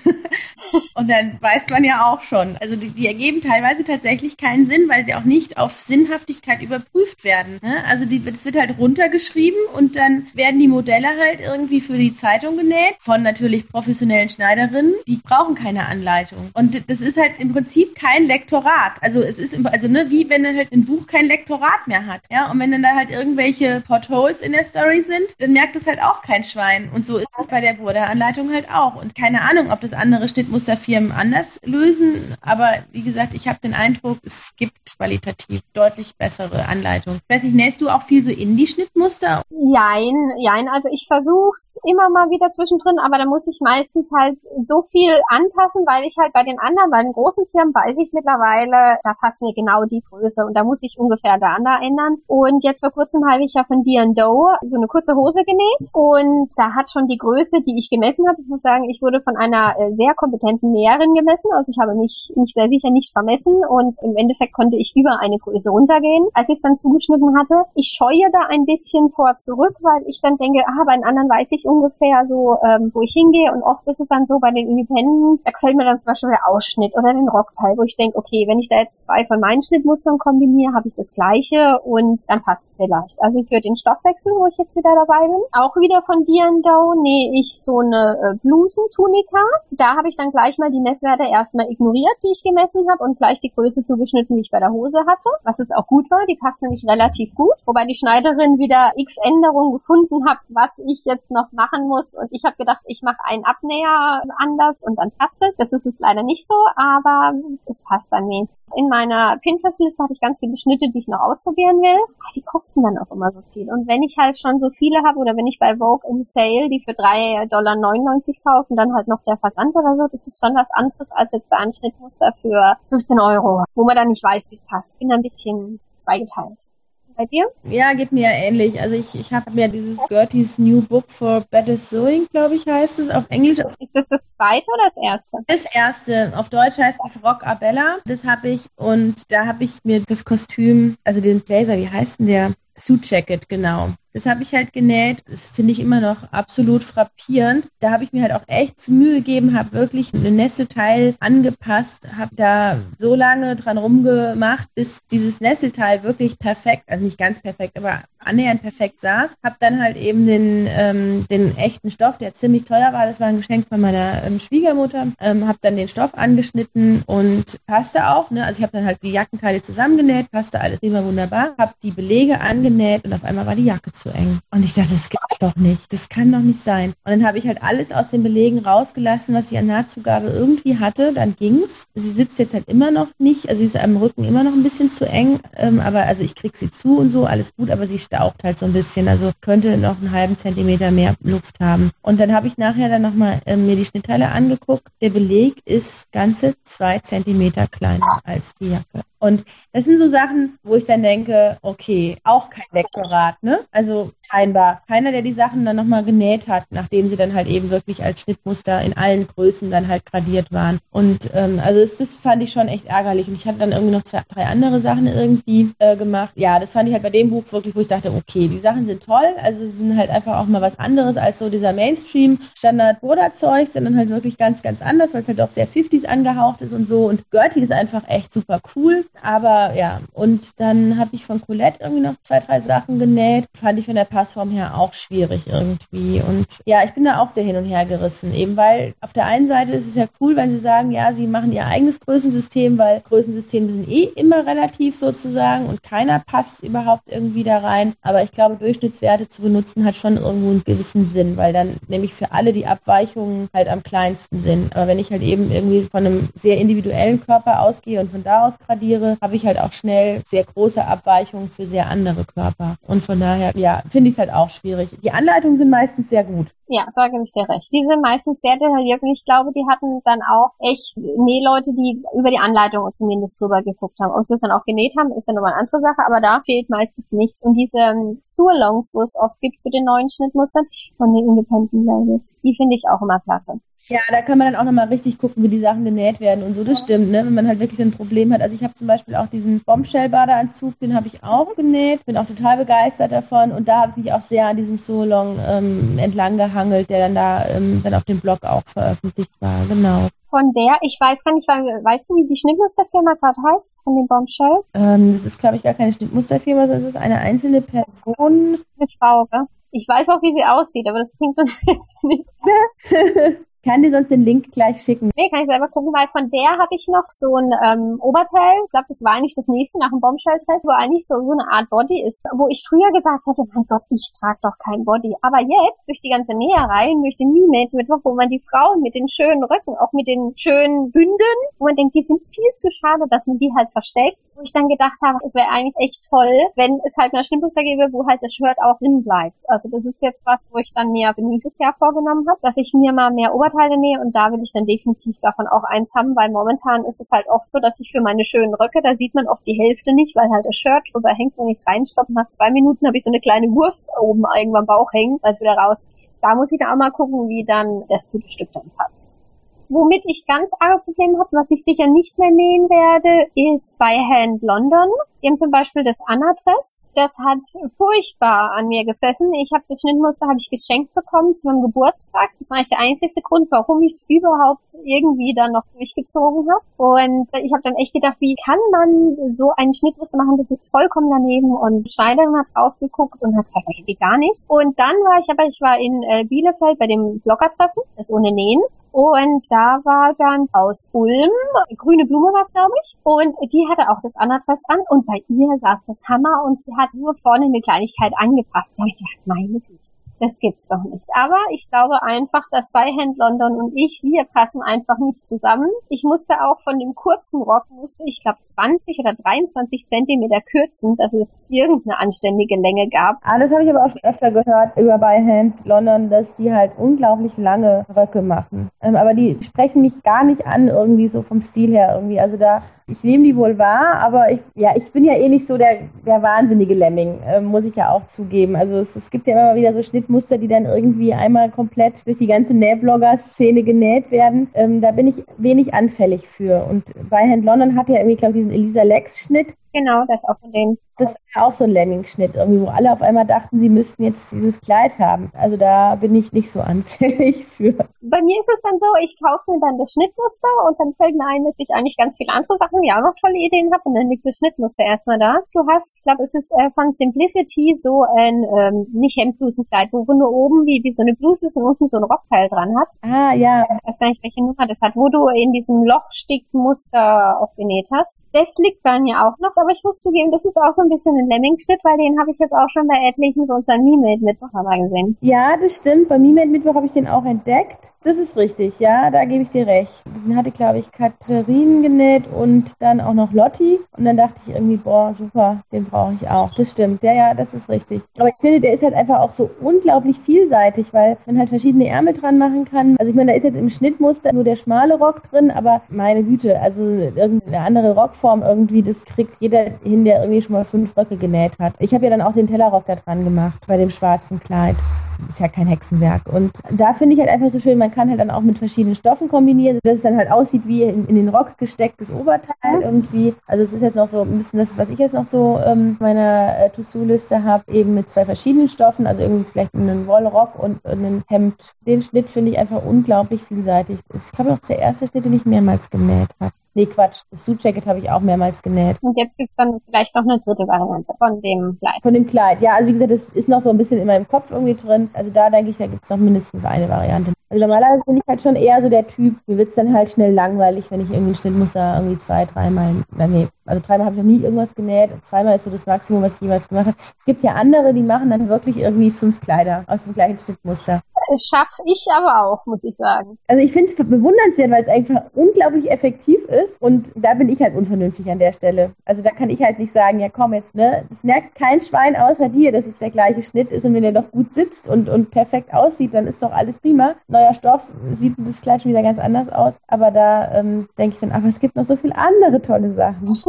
Und dann weiß man ja auch schon. Also die, die, ergeben teilweise tatsächlich keinen Sinn, weil sie auch nicht auf Sinnhaftigkeit überprüft werden. Ne? Also die, das wird halt runtergeschrieben und dann werden die Modelle halt irgendwie für die Zeitung genäht von natürlich professionellen Schneiderinnen. Die brauchen keine Anleitung. Und das ist halt im Prinzip kein Lektorat. Also es ist, also ne, wie wenn wenn dann halt ein Buch kein Lektorat mehr hat. Ja, und wenn dann da halt irgendwelche Potholes in der Story sind, dann merkt es halt auch kein Schwein. Und so ist es bei der Burda-Anleitung halt auch. Und keine Ahnung, ob das andere Schnittmusterfirmen anders lösen, aber wie gesagt, ich habe den Eindruck, es gibt qualitativ deutlich bessere Anleitungen. Ich weiß nicht, nähst du auch viel so Indie-Schnittmuster? Jein, jein. Also ich versuch's immer mal wieder zwischendrin, aber da muss ich meistens halt so viel anpassen, weil ich halt bei den anderen, bei den großen Firmen weiß ich mittlerweile, da passt mir genau die Größe Größe. Und da muss ich ungefähr da ändern. Und jetzt vor kurzem habe ich ja von Doe so eine kurze Hose genäht. Und da hat schon die Größe, die ich gemessen habe, ich muss sagen, ich wurde von einer äh, sehr kompetenten Näherin gemessen, also ich habe mich, mich sehr sicher nicht vermessen. Und im Endeffekt konnte ich über eine Größe runtergehen, als ich es dann zugeschnitten hatte. Ich scheue da ein bisschen vor zurück, weil ich dann denke, ah, bei den anderen weiß ich ungefähr so, ähm, wo ich hingehe. Und oft ist es dann so bei den Independenten, da gefällt mir dann zum Beispiel der Ausschnitt oder den Rockteil, wo ich denke, okay, wenn ich da jetzt zwei von meinen Schnittmustern kombiniere, habe ich das gleiche und dann passt es vielleicht. Also für den Stoffwechsel, wo ich jetzt wieder dabei bin, auch wieder von D&Do nähe ich so eine äh, Blusentunika. Da habe ich dann gleich mal die Messwerte erstmal ignoriert, die ich gemessen habe und gleich die Größe zugeschnitten, die ich bei der Hose hatte, was jetzt auch gut war. Die passt nämlich relativ gut, wobei die Schneiderin wieder x Änderungen gefunden hat, was ich jetzt noch machen muss und ich habe gedacht, ich mache einen Abnäher anders und dann passt es. Das ist es leider nicht so, aber es passt dann nicht. In meiner Pinterest-Liste habe ich ganz viele Schnitte, die ich noch ausprobieren will. Die kosten dann auch immer so viel. Und wenn ich halt schon so viele habe oder wenn ich bei Vogue im Sale die für 3,99 Dollar kaufe und dann halt noch der Versand oder so, das ist schon was anderes als jetzt bei einem Schnittmuster für 15 Euro, wo man dann nicht weiß, wie es passt. Bin ein bisschen zweigeteilt bei dir? Ja, geht mir ja ähnlich. Also ich, ich habe mir dieses Gertie's New Book for Better Sewing, glaube ich, heißt es, auf Englisch. Ist das das zweite oder das erste? Das erste. Auf Deutsch heißt es Rock Abella. Das habe ich und da habe ich mir das Kostüm, also den Blazer, wie heißt denn der? Suit Jacket, genau. Das habe ich halt genäht. Das finde ich immer noch absolut frappierend. Da habe ich mir halt auch echt Mühe gegeben, habe wirklich ein Nesselteil angepasst, habe da so lange dran rumgemacht, bis dieses Nesselteil wirklich perfekt, also nicht ganz perfekt, aber annähernd perfekt saß. Habe dann halt eben den, ähm, den echten Stoff, der ziemlich teuer war, das war ein Geschenk von meiner ähm, Schwiegermutter, ähm, habe dann den Stoff angeschnitten und passte auch. Ne? Also ich habe dann halt die Jackenteile zusammengenäht, passte alles immer wunderbar, habe die Belege angenäht und auf einmal war die Jacke zu eng. Und ich dachte, das geht doch nicht, das kann doch nicht sein. Und dann habe ich halt alles aus den Belegen rausgelassen, was ich an Nahtzugabe irgendwie hatte. Dann ging's. Sie sitzt jetzt halt immer noch nicht, also sie ist am Rücken immer noch ein bisschen zu eng, ähm, aber also ich krieg sie zu und so, alles gut, aber sie staucht halt so ein bisschen, also könnte noch einen halben Zentimeter mehr Luft haben. Und dann habe ich nachher dann nochmal ähm, mir die Schnittteile angeguckt. Der Beleg ist ganze zwei Zentimeter kleiner als die Jacke. Und das sind so Sachen, wo ich dann denke, okay, auch kein Lektorat, ne? Also scheinbar keiner, der die Sachen dann nochmal genäht hat, nachdem sie dann halt eben wirklich als Schnittmuster in allen Größen dann halt gradiert waren. Und ähm, also das, das fand ich schon echt ärgerlich. Und ich hatte dann irgendwie noch zwei, drei andere Sachen irgendwie äh, gemacht. Ja, das fand ich halt bei dem Buch wirklich, wo ich dachte, okay, die Sachen sind toll, also sie sind halt einfach auch mal was anderes als so dieser Mainstream Standard Zeug, sondern halt wirklich ganz, ganz anders, weil es halt auch sehr 50s angehaucht ist und so. Und Gertie ist einfach echt super cool. Aber ja, und dann habe ich von Colette irgendwie noch zwei, drei Sachen genäht. Fand ich von der Passform her auch schwierig irgendwie. Und ja, ich bin da auch sehr hin und her gerissen. Eben weil auf der einen Seite ist es ja cool, wenn sie sagen, ja, sie machen ihr eigenes Größensystem, weil Größensysteme sind eh immer relativ sozusagen und keiner passt überhaupt irgendwie da rein. Aber ich glaube, Durchschnittswerte zu benutzen hat schon irgendwo einen gewissen Sinn, weil dann nämlich für alle die Abweichungen halt am kleinsten sind. Aber wenn ich halt eben irgendwie von einem sehr individuellen Körper ausgehe und von da aus gradiere, habe ich halt auch schnell sehr große Abweichungen für sehr andere Körper. Und von daher, ja, finde ich es halt auch schwierig. Die Anleitungen sind meistens sehr gut. Ja, da gebe ich dir recht. Die sind meistens sehr detailliert und ich glaube, die hatten dann auch echt Nähleute, die über die Anleitung zumindest drüber geguckt haben. Ob sie es dann auch genäht haben, ist ja nochmal eine andere Sache, aber da fehlt meistens nichts. Und diese ähm, Surlongs, wo es oft gibt zu den neuen Schnittmustern von den Independent Labels, die finde ich auch immer klasse. Ja, da kann man dann auch nochmal richtig gucken, wie die Sachen genäht werden und so. Das stimmt, ne? Wenn man halt wirklich ein Problem hat. Also ich habe zum Beispiel auch diesen Bombshell-Badeanzug, den habe ich auch genäht. Bin auch total begeistert davon und da habe ich mich auch sehr an diesem Solong ähm, entlang gehangelt, der dann da ähm, dann auf dem Blog auch veröffentlicht war. Genau. Von der, ich weiß gar nicht, weißt du, wie die Schnittmusterfirma gerade heißt, von dem Bombshell? Ähm, das ist, glaube ich, gar keine Schnittmusterfirma, sondern es ist eine einzelne Person. Eine Frau, gell? Ich weiß auch, wie sie aussieht, aber das klingt uns jetzt nicht. kann dir sonst den Link gleich schicken. Nee, kann ich selber gucken, weil von der habe ich noch so ein ähm, Oberteil. Ich glaube, das war eigentlich das nächste nach dem Bombshell-Dress, wo eigentlich so, so eine Art Body ist, wo ich früher gesagt hätte, mein Gott, ich trage doch kein Body. Aber jetzt, durch die ganze Näherei, durch den Mimate Mittwoch, wo man die Frauen mit den schönen Röcken, auch mit den schönen Bünden, wo man denkt, die sind viel zu schade, dass man die halt versteckt. Wo ich dann gedacht habe, es wäre eigentlich echt toll, wenn es halt eine Schnittmuster gäbe, wo halt das Shirt auch drin bleibt. Also das ist jetzt was, wo ich dann mir nächstes Jahr vorgenommen habe, dass ich mir mal mehr Oberteil Oberteile nähe und da will ich dann definitiv davon auch eins haben, weil momentan ist es halt oft so, dass ich für meine schönen Röcke, da sieht man oft die Hälfte nicht, weil halt das Shirt drüber hängt, wenn ich es reinstoppe. Nach zwei Minuten habe ich so eine kleine Wurst oben irgendwann am Bauch hängen, weil es wieder rausgeht. Da muss ich dann auch mal gucken, wie dann das gute Stück dann passt. Womit ich ganz arge Probleme habe, was ich sicher nicht mehr nähen werde, ist bei Hand London. Die haben zum Beispiel das Anna-Dress. Das hat furchtbar an mir gesessen. Ich habe das Schnittmuster habe ich geschenkt bekommen zu meinem Geburtstag. Das war eigentlich der einzige Grund, warum ich es überhaupt irgendwie dann noch durchgezogen habe. Und ich habe dann echt gedacht, wie kann man so ein Schnittmuster machen, das ist vollkommen daneben. Und Schneiderin hat drauf geguckt und hat gesagt, nee, geht gar nicht. Und dann war ich aber, ich war in äh, Bielefeld bei dem Bloggertreffen, das ohne Nähen. Und da war dann aus Ulm, grüne Blume war es, glaube ich. Und die hatte auch das Anadress an und bei ihr saß das Hammer und sie hat nur vorne eine Kleinigkeit angepasst. Da habe ich gedacht, meine Güte das gibt's doch nicht. Aber ich glaube einfach, dass Beihand London und ich, wir passen einfach nicht zusammen. Ich musste auch von dem kurzen Rock, musste ich glaube 20 oder 23 Zentimeter kürzen, dass es irgendeine anständige Länge gab. Ah, das habe ich aber auch schon öfter gehört über Beihand London, dass die halt unglaublich lange Röcke machen. Ähm, aber die sprechen mich gar nicht an irgendwie so vom Stil her irgendwie. Also da, ich nehme die wohl wahr, aber ich, ja, ich bin ja eh nicht so der, der wahnsinnige Lemming, äh, muss ich ja auch zugeben. Also es, es gibt ja immer wieder so Schnitt Muster, die dann irgendwie einmal komplett durch die ganze Nähblogger-Szene genäht werden. Ähm, da bin ich wenig anfällig für. Und bei Hand London hat ja irgendwie, glaube ich, diesen Elisa Lex-Schnitt. Genau, das auch von denen. Das war auch so ein Lemming-Schnitt irgendwie, wo alle auf einmal dachten, sie müssten jetzt dieses Kleid haben. Also da bin ich nicht so anfällig für. Bei mir ist es dann so, ich kaufe mir dann das Schnittmuster und dann fällt mir ein, dass ich eigentlich ganz viele andere Sachen, die auch noch tolle Ideen habe und dann liegt das Schnittmuster erstmal da. Du hast, ich glaube, es ist äh, von Simplicity so ein, ähm, nicht Hemdblusenkleid, wo nur oben wie, wie so eine Bluse ist und unten so ein Rockteil dran hat. Ah, ja. Ich weiß gar nicht, welche Nummer das hat, wo du in diesem Lochstickmuster auch genäht hast. Das liegt bei mir auch noch, aber ich muss zugeben, das ist auch so ein bisschen ein Lemming-Schnitt, weil den habe ich jetzt auch schon bei etlichen mit unseren Mimade-Mittwoch mal gesehen. Ja, das stimmt. Bei Mimade-Mittwoch habe ich den auch entdeckt. Das ist richtig, ja, da gebe ich dir recht. Den hatte, glaube ich, Katharine genäht und dann auch noch Lotti. Und dann dachte ich irgendwie, boah, super, den brauche ich auch. Das stimmt, ja, ja, das ist richtig. Aber ich finde, der ist halt einfach auch so unglaublich vielseitig, weil man halt verschiedene Ärmel dran machen kann. Also ich meine, da ist jetzt im Schnittmuster nur der schmale Rock drin, aber meine Güte, also irgendeine andere Rockform irgendwie, das kriegt jeder hin, der irgendwie schon mal fünf Röcke genäht hat. Ich habe ja dann auch den Tellerrock da dran gemacht, bei dem schwarzen Kleid ist ja kein Hexenwerk. Und da finde ich halt einfach so schön, man kann halt dann auch mit verschiedenen Stoffen kombinieren, dass es dann halt aussieht wie in, in den Rock gestecktes Oberteil irgendwie. Also es ist jetzt noch so ein bisschen das, was ich jetzt noch so ähm, meiner äh, To-Do-Liste habe, eben mit zwei verschiedenen Stoffen, also irgendwie vielleicht einen Wollrock und einen Hemd. Den Schnitt finde ich einfach unglaublich vielseitig. Ich glaube auch der erste Schnitt, den ich mehrmals genäht habe. Nee, Quatsch. Das Suit-Jacket habe ich auch mehrmals genäht. Und jetzt gibt's dann vielleicht noch eine dritte Variante von dem Kleid. Von dem Kleid, ja. Also wie gesagt, das ist noch so ein bisschen in meinem Kopf irgendwie drin. Also da denke ich, da gibt's noch mindestens eine Variante. Also normalerweise bin ich halt schon eher so der Typ, mir wird's dann halt schnell langweilig, wenn ich irgendwie ein Schnittmuster irgendwie zwei, dreimal, nee, also dreimal habe ich noch nie irgendwas genäht, zweimal ist so das Maximum, was ich jemals gemacht habe. Es gibt ja andere, die machen dann wirklich irgendwie fünf Kleider aus dem gleichen Schnittmuster. Das schaffe ich aber auch, muss ich sagen. Also ich finde es bewundernswert, weil es einfach unglaublich effektiv ist und da bin ich halt unvernünftig an der Stelle. Also da kann ich halt nicht sagen, ja komm jetzt, ne, das merkt kein Schwein außer dir, dass es der gleiche Schnitt ist und wenn der doch gut sitzt und, und perfekt aussieht, dann ist doch alles prima. Neuer Stoff sieht das Kleid schon wieder ganz anders aus, aber da ähm, denke ich dann, aber es gibt noch so viele andere tolle Sachen.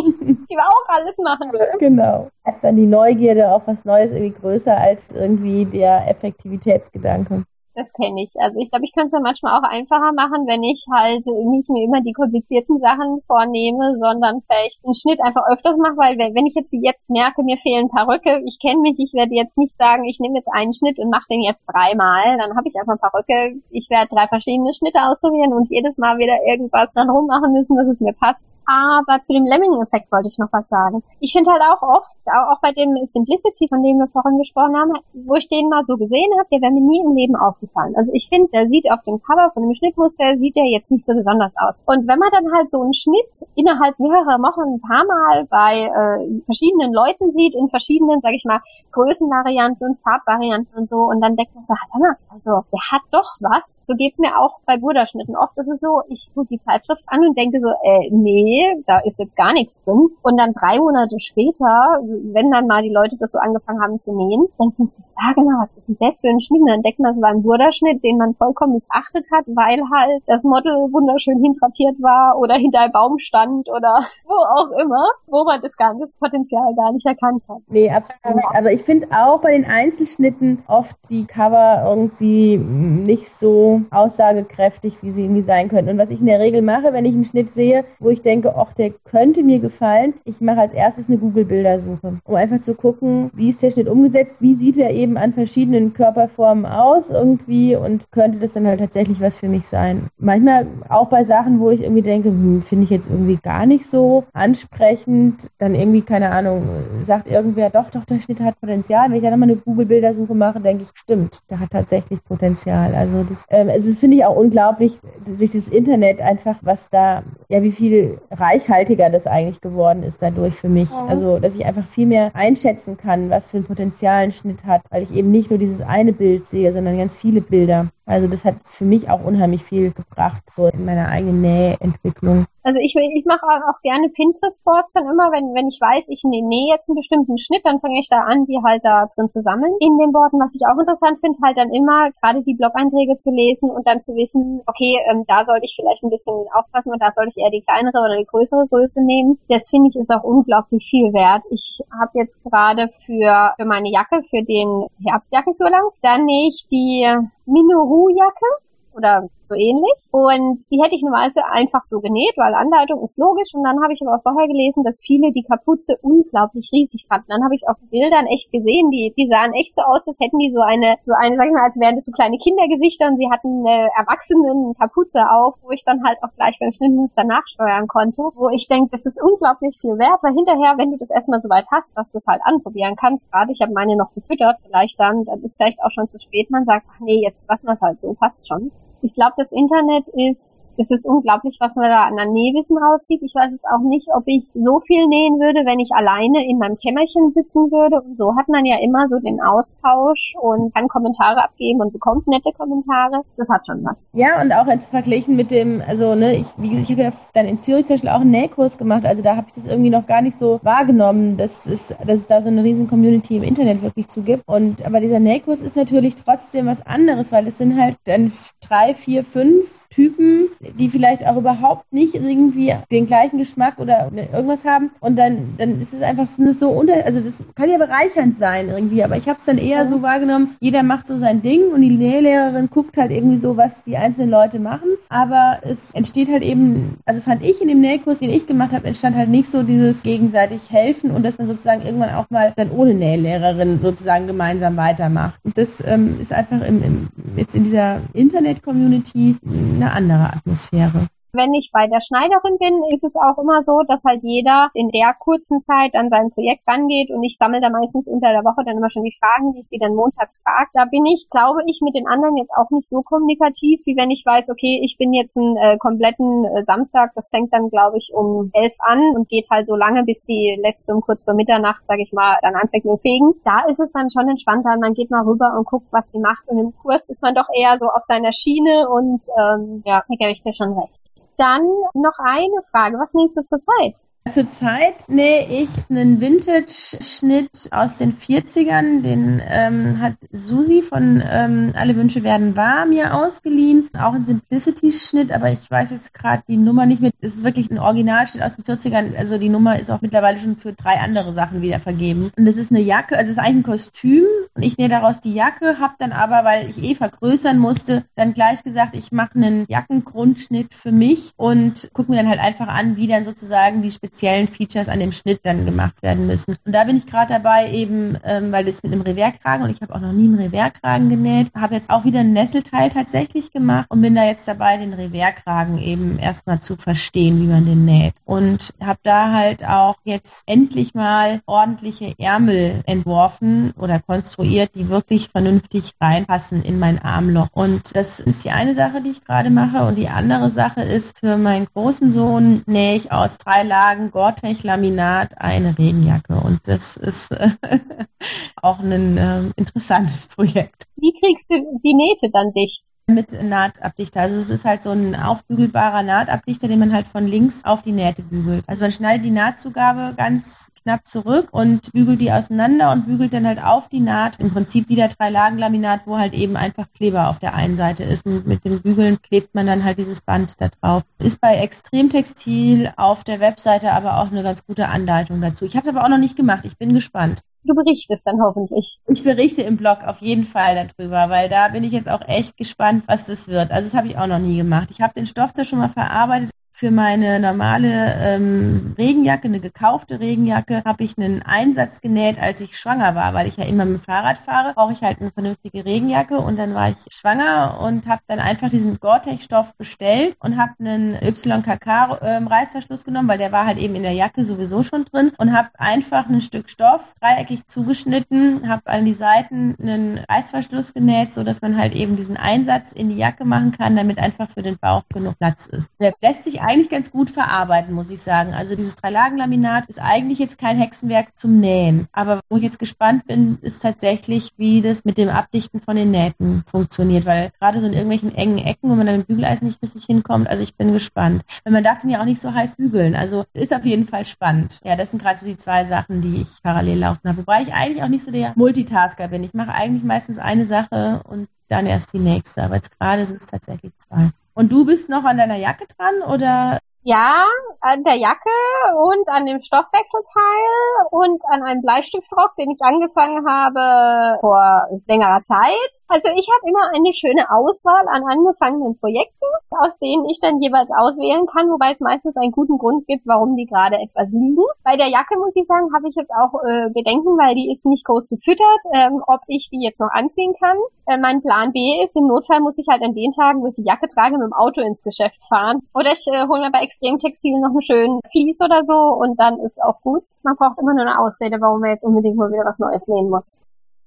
Die wir auch alles machen. Genau. Ist dann die Neugierde auf was Neues irgendwie größer als irgendwie der Effektivitätsgedanke. Das kenne ich. Also ich glaube, ich könnte es ja manchmal auch einfacher machen, wenn ich halt nicht mehr immer die komplizierten Sachen vornehme, sondern vielleicht einen Schnitt einfach öfters mache, weil wenn ich jetzt wie jetzt merke, mir fehlen ein paar Röcke, ich kenne mich, ich werde jetzt nicht sagen, ich nehme jetzt einen Schnitt und mache den jetzt dreimal, dann habe ich einfach ein paar Röcke, ich werde drei verschiedene Schnitte ausprobieren und jedes Mal wieder irgendwas dran rummachen müssen, dass es mir passt. Aber zu dem Lemming-Effekt wollte ich noch was sagen. Ich finde halt auch oft, auch bei dem Simplicity, von dem wir vorhin gesprochen haben, wo ich den mal so gesehen habe, der wäre mir nie im Leben aufgefallen. Also ich finde, der sieht auf dem Cover von dem Schnittmuster, sieht der jetzt nicht so besonders aus. Und wenn man dann halt so einen Schnitt innerhalb mehrerer Wochen ein paar Mal bei äh, verschiedenen Leuten sieht, in verschiedenen, sag ich mal, Größenvarianten und Farbvarianten und so, und dann denkt man so, sag mal, also der hat doch was. So geht's mir auch bei Burda-Schnitten. Oft ist es so, ich gucke die Zeitschrift an und denke so, äh, nee, da ist jetzt gar nichts drin. Und dann drei Monate später, wenn dann mal die Leute das so angefangen haben zu nähen, denken sie, sag mal, was ist denn das für ein Schnitt? Und dann denkt man, es war ein Burda-Schnitt, den man vollkommen missachtet hat, weil halt das Model wunderschön hintrapiert war oder hinter einem Baum stand oder wo auch immer, wo man das ganze Potenzial gar nicht erkannt hat. Nee, absolut. Aber ich finde auch bei den Einzelschnitten oft die Cover irgendwie nicht so aussagekräftig, wie sie irgendwie sein könnten. Und was ich in der Regel mache, wenn ich einen Schnitt sehe, wo ich denke, denke, ach, der könnte mir gefallen, ich mache als erstes eine Google-Bildersuche, um einfach zu gucken, wie ist der Schnitt umgesetzt, wie sieht er eben an verschiedenen Körperformen aus irgendwie und könnte das dann halt tatsächlich was für mich sein. Manchmal auch bei Sachen, wo ich irgendwie denke, hm, finde ich jetzt irgendwie gar nicht so ansprechend, dann irgendwie, keine Ahnung, sagt irgendwer, doch, doch, der Schnitt hat Potenzial. Wenn ich dann mal eine Google-Bildersuche mache, denke ich, stimmt, der hat tatsächlich Potenzial. Also das, ähm, also das finde ich auch unglaublich, durch das Internet einfach, was da, ja, wie viel reichhaltiger das eigentlich geworden ist dadurch für mich. Ja. Also, dass ich einfach viel mehr einschätzen kann, was für ein Potenzial ein Schnitt hat, weil ich eben nicht nur dieses eine Bild sehe, sondern ganz viele Bilder. Also das hat für mich auch unheimlich viel gebracht, so in meiner eigenen Näheentwicklung. Also ich, ich mache auch gerne Pinterest-Boards dann immer, wenn, wenn ich weiß, ich nähe jetzt einen bestimmten Schnitt, dann fange ich da an, die halt da drin zu sammeln. In den Worten, was ich auch interessant finde, halt dann immer gerade die Blog-Einträge zu lesen und dann zu wissen, okay, ähm, da sollte ich vielleicht ein bisschen aufpassen und da sollte ich eher die kleinere oder die größere Größe nehmen. Das finde ich ist auch unglaublich viel wert. Ich habe jetzt gerade für, für meine Jacke, für den Herbstjackensurlaub, da nähe ich die Minoru-Jacke oder so ähnlich. Und die hätte ich normalerweise einfach so genäht, weil Anleitung ist logisch. Und dann habe ich aber vorher gelesen, dass viele die Kapuze unglaublich riesig fanden. Dann habe ich es auf Bildern echt gesehen, die, die sahen echt so aus, als hätten die so eine, so eine, sag ich mal, als wären das so kleine Kindergesichter und sie hatten eine erwachsenen Kapuze auf, wo ich dann halt auch gleich beim Schnittmuster nachsteuern konnte, wo ich denke, das ist unglaublich viel wert, weil hinterher, wenn du das erstmal so weit hast, dass du es halt anprobieren kannst, gerade ich habe meine noch gefüttert, vielleicht dann, dann ist vielleicht auch schon zu spät, man sagt, ach nee, jetzt lassen wir es halt so, passt schon. Ich glaube, das Internet ist es ist unglaublich, was man da an Nähwissen rauszieht. Ich weiß jetzt auch nicht, ob ich so viel nähen würde, wenn ich alleine in meinem Kämmerchen sitzen würde. Und so hat man ja immer so den Austausch und kann Kommentare abgeben und bekommt nette Kommentare. Das hat schon was. Ja, und auch als verglichen mit dem, also ne, ich, wie gesagt, ich habe ja dann in Zürich zum Beispiel auch einen Nähkurs gemacht. Also da habe ich das irgendwie noch gar nicht so wahrgenommen, dass es, dass es da so eine riesen Community im Internet wirklich zu gibt. Und aber dieser Nähkurs ist natürlich trotzdem was anderes, weil es sind halt dann drei, vier, fünf Typen, die vielleicht auch überhaupt nicht irgendwie den gleichen Geschmack oder irgendwas haben. Und dann, dann ist es einfach so unter, also das kann ja bereichernd sein irgendwie, aber ich habe es dann eher so wahrgenommen, jeder macht so sein Ding und die Lehrlehrerin guckt halt irgendwie so, was die einzelnen Leute machen. Aber es entsteht halt eben, also fand ich in dem Nähkurs, den ich gemacht habe, entstand halt nicht so dieses gegenseitig helfen und dass man sozusagen irgendwann auch mal dann ohne Nählehrerin sozusagen gemeinsam weitermacht. Und das ähm, ist einfach im, im, jetzt in dieser Internet-Community eine andere Atmosphäre. Wenn ich bei der Schneiderin bin, ist es auch immer so, dass halt jeder in der kurzen Zeit an sein Projekt rangeht und ich sammle da meistens unter der Woche dann immer schon die Fragen, die ich sie dann montags frage. Da bin ich, glaube ich, mit den anderen jetzt auch nicht so kommunikativ, wie wenn ich weiß, okay, ich bin jetzt einen äh, kompletten äh, Samstag, das fängt dann, glaube ich, um elf an und geht halt so lange, bis die letzte um kurz vor Mitternacht, sage ich mal, dann anfängt mit Fegen. Da ist es dann schon entspannter, man geht mal rüber und guckt, was sie macht und im Kurs ist man doch eher so auf seiner Schiene und ähm, ja, da gebe ich dir schon recht. Dann noch eine Frage. Was nähst du zurzeit? Zurzeit nähe ich einen Vintage-Schnitt aus den 40ern. Den ähm, hat Susi von ähm, Alle Wünsche werden wahr mir ausgeliehen. Auch ein Simplicity-Schnitt, aber ich weiß jetzt gerade die Nummer nicht mehr. Es ist wirklich ein Originalschnitt aus den 40ern. Also die Nummer ist auch mittlerweile schon für drei andere Sachen wieder vergeben. Und das ist eine Jacke, also es ist eigentlich ein Kostüm. Und ich nähe daraus die Jacke, habe dann aber, weil ich eh vergrößern musste, dann gleich gesagt, ich mache einen Jackengrundschnitt für mich und gucke mir dann halt einfach an, wie dann sozusagen die speziellen speziellen Features an dem Schnitt dann gemacht werden müssen. Und da bin ich gerade dabei, eben, ähm, weil das mit einem Revers-Kragen und ich habe auch noch nie einen Revers-Kragen genäht, habe jetzt auch wieder ein Nesselteil tatsächlich gemacht und bin da jetzt dabei, den Revers-Kragen eben erstmal zu verstehen, wie man den näht. Und habe da halt auch jetzt endlich mal ordentliche Ärmel entworfen oder konstruiert, die wirklich vernünftig reinpassen in mein Armloch. Und das ist die eine Sache, die ich gerade mache. Und die andere Sache ist, für meinen großen Sohn nähe ich aus drei Lagen Gore-Tex-Laminat eine Regenjacke. Und das ist äh, auch ein äh, interessantes Projekt. Wie kriegst du die Nähte dann dicht? mit Nahtabdichter. Also es ist halt so ein aufbügelbarer Nahtabdichter, den man halt von links auf die Nähte bügelt. Also man schneidet die Nahtzugabe ganz knapp zurück und bügelt die auseinander und bügelt dann halt auf die Naht. Im Prinzip wieder drei Lagen Laminat, wo halt eben einfach Kleber auf der einen Seite ist. Und mit dem Bügeln klebt man dann halt dieses Band da drauf. Ist bei Extremtextil auf der Webseite aber auch eine ganz gute Anleitung dazu. Ich habe es aber auch noch nicht gemacht. Ich bin gespannt. Du berichtest dann hoffentlich. Ich berichte im Blog auf jeden Fall darüber, weil da bin ich jetzt auch echt gespannt, was das wird. Also das habe ich auch noch nie gemacht. Ich habe den Stoff zwar schon mal verarbeitet, für meine normale ähm, Regenjacke, eine gekaufte Regenjacke, habe ich einen Einsatz genäht, als ich schwanger war, weil ich ja immer mit dem Fahrrad fahre, brauche ich halt eine vernünftige Regenjacke und dann war ich schwanger und habe dann einfach diesen Gore-Tex-Stoff bestellt und habe einen YKK-Reißverschluss ähm, genommen, weil der war halt eben in der Jacke sowieso schon drin und habe einfach ein Stück Stoff dreieckig zugeschnitten, habe an die Seiten einen Reißverschluss genäht, so dass man halt eben diesen Einsatz in die Jacke machen kann, damit einfach für den Bauch genug Platz ist. Der lässt sich eigentlich ganz gut verarbeiten, muss ich sagen. Also dieses Dreilagenlaminat ist eigentlich jetzt kein Hexenwerk zum Nähen. Aber wo ich jetzt gespannt bin, ist tatsächlich, wie das mit dem Abdichten von den Nähten funktioniert. Weil gerade so in irgendwelchen engen Ecken, wo man dann mit Bügeleisen nicht richtig hinkommt, also ich bin gespannt. Weil man darf den ja auch nicht so heiß bügeln. Also ist auf jeden Fall spannend. Ja, das sind gerade so die zwei Sachen, die ich parallel laufen habe. Wobei ich eigentlich auch nicht so der Multitasker bin. Ich mache eigentlich meistens eine Sache und dann erst die nächste. Aber jetzt gerade sind es tatsächlich zwei. Und du bist noch an deiner Jacke dran oder? Ja, an der Jacke und an dem Stoffwechselteil und an einem Bleistiftrock, den ich angefangen habe vor längerer Zeit. Also ich habe immer eine schöne Auswahl an angefangenen Projekten, aus denen ich dann jeweils auswählen kann, wobei es meistens einen guten Grund gibt, warum die gerade etwas liegen. Bei der Jacke muss ich sagen, habe ich jetzt auch äh, Bedenken, weil die ist nicht groß gefüttert, ähm, ob ich die jetzt noch anziehen kann. Äh, mein Plan B ist, im Notfall muss ich halt an den Tagen, wo ich die Jacke trage, mit dem Auto ins Geschäft fahren. Oder ich äh, hole mir bei Extremtextil noch einen schönen Vlies oder so und dann ist auch gut. Man braucht immer nur eine Ausrede, warum man jetzt unbedingt mal wieder was Neues nähen muss.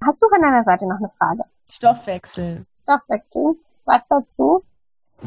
Hast du von deiner Seite noch eine Frage? Stoffwechsel. Stoffwechsel. Was dazu?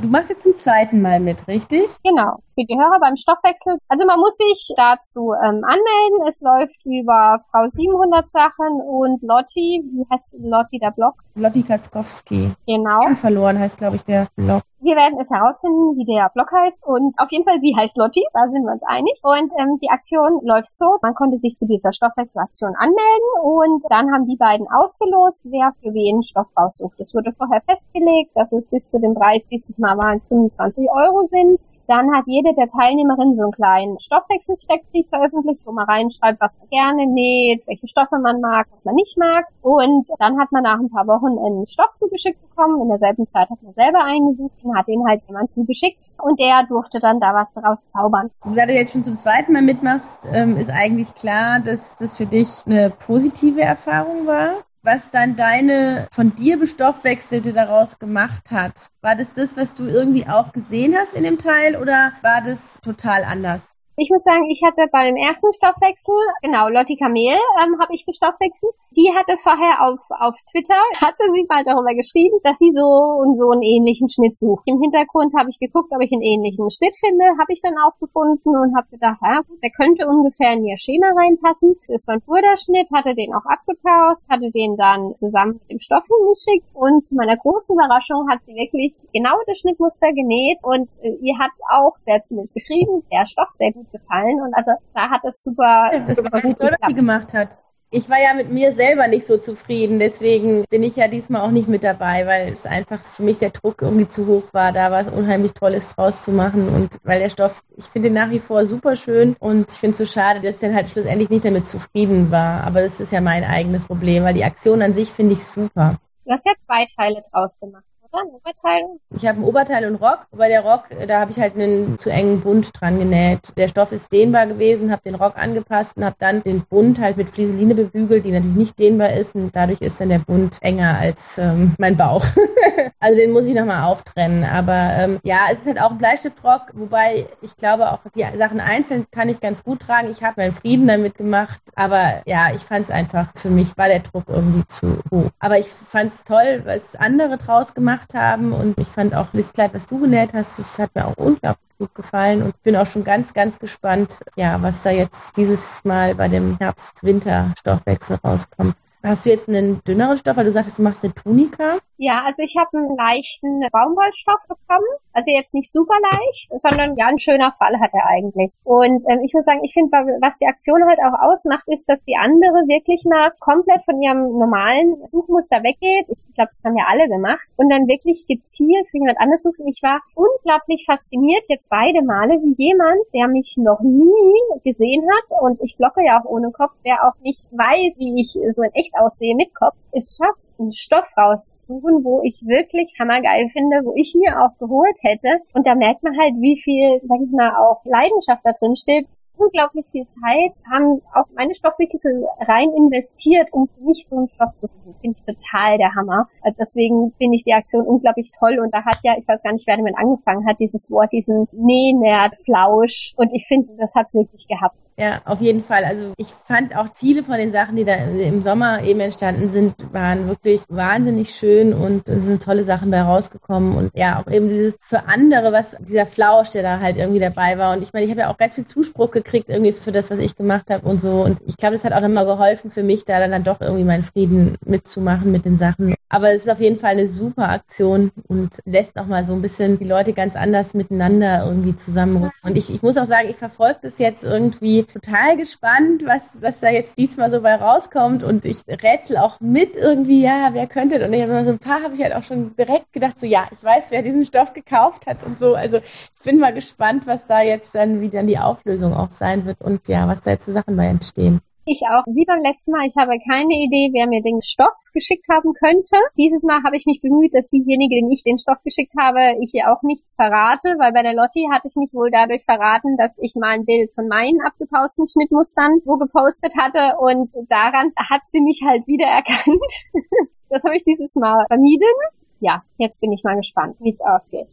Du machst jetzt zum zweiten Mal mit, richtig? Genau. Für die Hörer beim Stoffwechsel. Also man muss sich dazu ähm, anmelden. Es läuft über Frau 700 Sachen und Lotti. Wie heißt Lotti der Blog? Lotti Katzkowski. Genau. Schon verloren heißt, glaube ich, der Blog. Wir werden es herausfinden, wie der Blog heißt und auf jeden Fall, sie heißt Lotti, da sind wir uns einig. Und ähm, die Aktion läuft so, man konnte sich zu dieser Stoffwechselaktion anmelden und dann haben die beiden ausgelost, wer für wen Stoff raussucht. Es wurde vorher festgelegt, dass es bis zu dem 30. Mal waren 25 Euro sind. Dann hat jede der Teilnehmerinnen so einen kleinen Stoffwechselsteckbrief veröffentlicht, wo man reinschreibt, was man gerne näht, welche Stoffe man mag, was man nicht mag. Und dann hat man nach ein paar Wochen einen Stoff zugeschickt bekommen. In derselben Zeit hat man selber eingesucht und hat ihn halt jemand zugeschickt. Und der durfte dann da was draus zaubern. Da du jetzt schon zum zweiten Mal mitmachst, ähm, ist eigentlich klar, dass das für dich eine positive Erfahrung war was dann deine von dir bestoffwechselte daraus gemacht hat. War das das, was du irgendwie auch gesehen hast in dem Teil oder war das total anders? Ich muss sagen, ich hatte beim ersten Stoffwechsel, genau, Lotti Kamel ähm, habe ich bestoffwechselt. Die hatte vorher auf, auf Twitter, hatte sie mal darüber geschrieben, dass sie so und so einen ähnlichen Schnitt sucht. Im Hintergrund habe ich geguckt, ob ich einen ähnlichen Schnitt finde, habe ich dann auch gefunden und habe gedacht, ja der könnte ungefähr in ihr Schema reinpassen. Das war ein Burda-Schnitt, hatte den auch abgepaust, hatte den dann zusammen mit dem Stoff hingeschickt und zu meiner großen Überraschung hat sie wirklich genau das Schnittmuster genäht und äh, ihr hat auch, sehr zumindest geschrieben, der Stoff sehr gut gut gefallen und also da hat es super. Ja, das super war echt toll, was sie gemacht hat. Ich war ja mit mir selber nicht so zufrieden, deswegen bin ich ja diesmal auch nicht mit dabei, weil es einfach für mich der Druck irgendwie zu hoch war, da was unheimlich Tolles draus zu machen und weil der Stoff, ich finde ihn nach wie vor super schön und ich finde es so schade, dass ich dann halt schlussendlich nicht damit zufrieden war, aber das ist ja mein eigenes Problem, weil die Aktion an sich finde ich super. Du hast ja zwei Teile draus gemacht ein Oberteil? Ich habe ein Oberteil und Rock. Bei der Rock, da habe ich halt einen zu engen Bund dran genäht. Der Stoff ist dehnbar gewesen, habe den Rock angepasst und habe dann den Bund halt mit Flieseline bebügelt, die natürlich nicht dehnbar ist und dadurch ist dann der Bund enger als ähm, mein Bauch. also den muss ich nochmal auftrennen. Aber ähm, ja, es ist halt auch ein Bleistiftrock, wobei ich glaube auch die Sachen einzeln kann ich ganz gut tragen. Ich habe meinen Frieden damit gemacht, aber ja, ich fand es einfach, für mich war der Druck irgendwie zu hoch. Aber ich fand es toll, was andere draus gemacht gemacht haben. Und ich fand auch das Kleid, was du genäht hast, das hat mir auch unglaublich gut gefallen und bin auch schon ganz, ganz gespannt, ja, was da jetzt dieses Mal bei dem Herbst-Winter-Stoffwechsel rauskommt. Hast du jetzt einen dünneren Stoff, weil du sagtest, du machst eine Tunika? Ja, also ich habe einen leichten Baumwollstoff bekommen. Also jetzt nicht super leicht, sondern ja, ein schöner Fall hat er eigentlich. Und ähm, ich muss sagen, ich finde, was die Aktion halt auch ausmacht, ist, dass die andere wirklich mal komplett von ihrem normalen Suchmuster weggeht. Ich glaube, das haben ja alle gemacht. Und dann wirklich gezielt für jemand anderes sucht. Ich war unglaublich fasziniert jetzt beide Male, wie jemand, der mich noch nie gesehen hat und ich blocke ja auch ohne Kopf, der auch nicht weiß, wie ich so in echt aussehe mit Kopf, es schafft, einen Stoff rauszusuchen, wo ich wirklich hammergeil finde, wo ich mir auch geholt hätte. Und da merkt man halt, wie viel, sag ich mal, auch Leidenschaft da drin steht unglaublich viel Zeit, haben auch meine Stoffwickel rein investiert, um nicht so einen Stoff zu finden. Finde ich total der Hammer. Also deswegen finde ich die Aktion unglaublich toll und da hat ja, ich weiß gar nicht, wer damit angefangen hat, dieses Wort, diesen Nähnerd, Flausch und ich finde, das hat's wirklich gehabt. Ja, auf jeden Fall. Also ich fand auch viele von den Sachen, die da im Sommer eben entstanden sind, waren wirklich wahnsinnig schön und es sind tolle Sachen bei rausgekommen. Und ja, auch eben dieses für andere, was dieser Flausch, der da halt irgendwie dabei war. Und ich meine, ich habe ja auch ganz viel Zuspruch gekriegt irgendwie für das, was ich gemacht habe und so. Und ich glaube, das hat auch nochmal geholfen für mich, da dann, dann doch irgendwie meinen Frieden mitzumachen mit den Sachen. Aber es ist auf jeden Fall eine super Aktion und lässt auch mal so ein bisschen die Leute ganz anders miteinander irgendwie zusammenrücken. Und ich, ich muss auch sagen, ich verfolge das jetzt irgendwie total gespannt, was, was da jetzt diesmal so bei rauskommt und ich rätsel auch mit irgendwie, ja, wer könnte und ich habe so ein paar habe ich halt auch schon direkt gedacht, so ja, ich weiß, wer diesen Stoff gekauft hat und so. Also ich bin mal gespannt, was da jetzt dann, wie dann die Auflösung auch sein wird und ja, was da jetzt für Sachen bei entstehen. Ich auch. Wie beim letzten Mal, ich habe keine Idee, wer mir den Stoff geschickt haben könnte. Dieses Mal habe ich mich bemüht, dass diejenige, den ich den Stoff geschickt habe, ich ihr auch nichts verrate, weil bei der Lotti hatte ich mich wohl dadurch verraten, dass ich mal ein Bild von meinen abgepausten Schnittmustern wo gepostet hatte und daran hat sie mich halt wiedererkannt. das habe ich dieses Mal vermieden. Ja, jetzt bin ich mal gespannt, wie es ausgeht.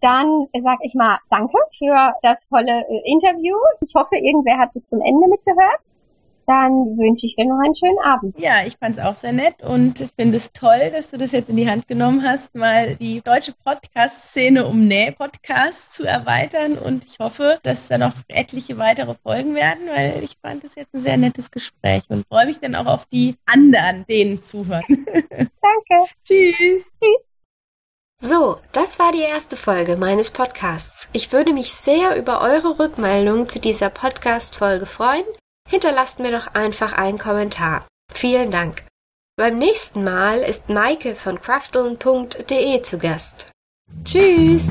Dann sage ich mal Danke für das tolle äh, Interview. Ich hoffe, irgendwer hat bis zum Ende mitgehört dann wünsche ich dir noch einen schönen Abend. Ja, ich fand es auch sehr nett und ich finde es toll, dass du das jetzt in die Hand genommen hast, mal die deutsche Podcast-Szene um Näh-Podcasts zu erweitern und ich hoffe, dass da noch etliche weitere Folgen werden, weil ich fand es jetzt ein sehr nettes Gespräch und freue mich dann auch auf die anderen, denen zuhören. Danke. Tschüss. Tschüss. So, das war die erste Folge meines Podcasts. Ich würde mich sehr über eure Rückmeldung zu dieser Podcast-Folge freuen. Hinterlasst mir doch einfach einen Kommentar. Vielen Dank. Beim nächsten Mal ist Maike von crafteln.de zu Gast. Tschüss!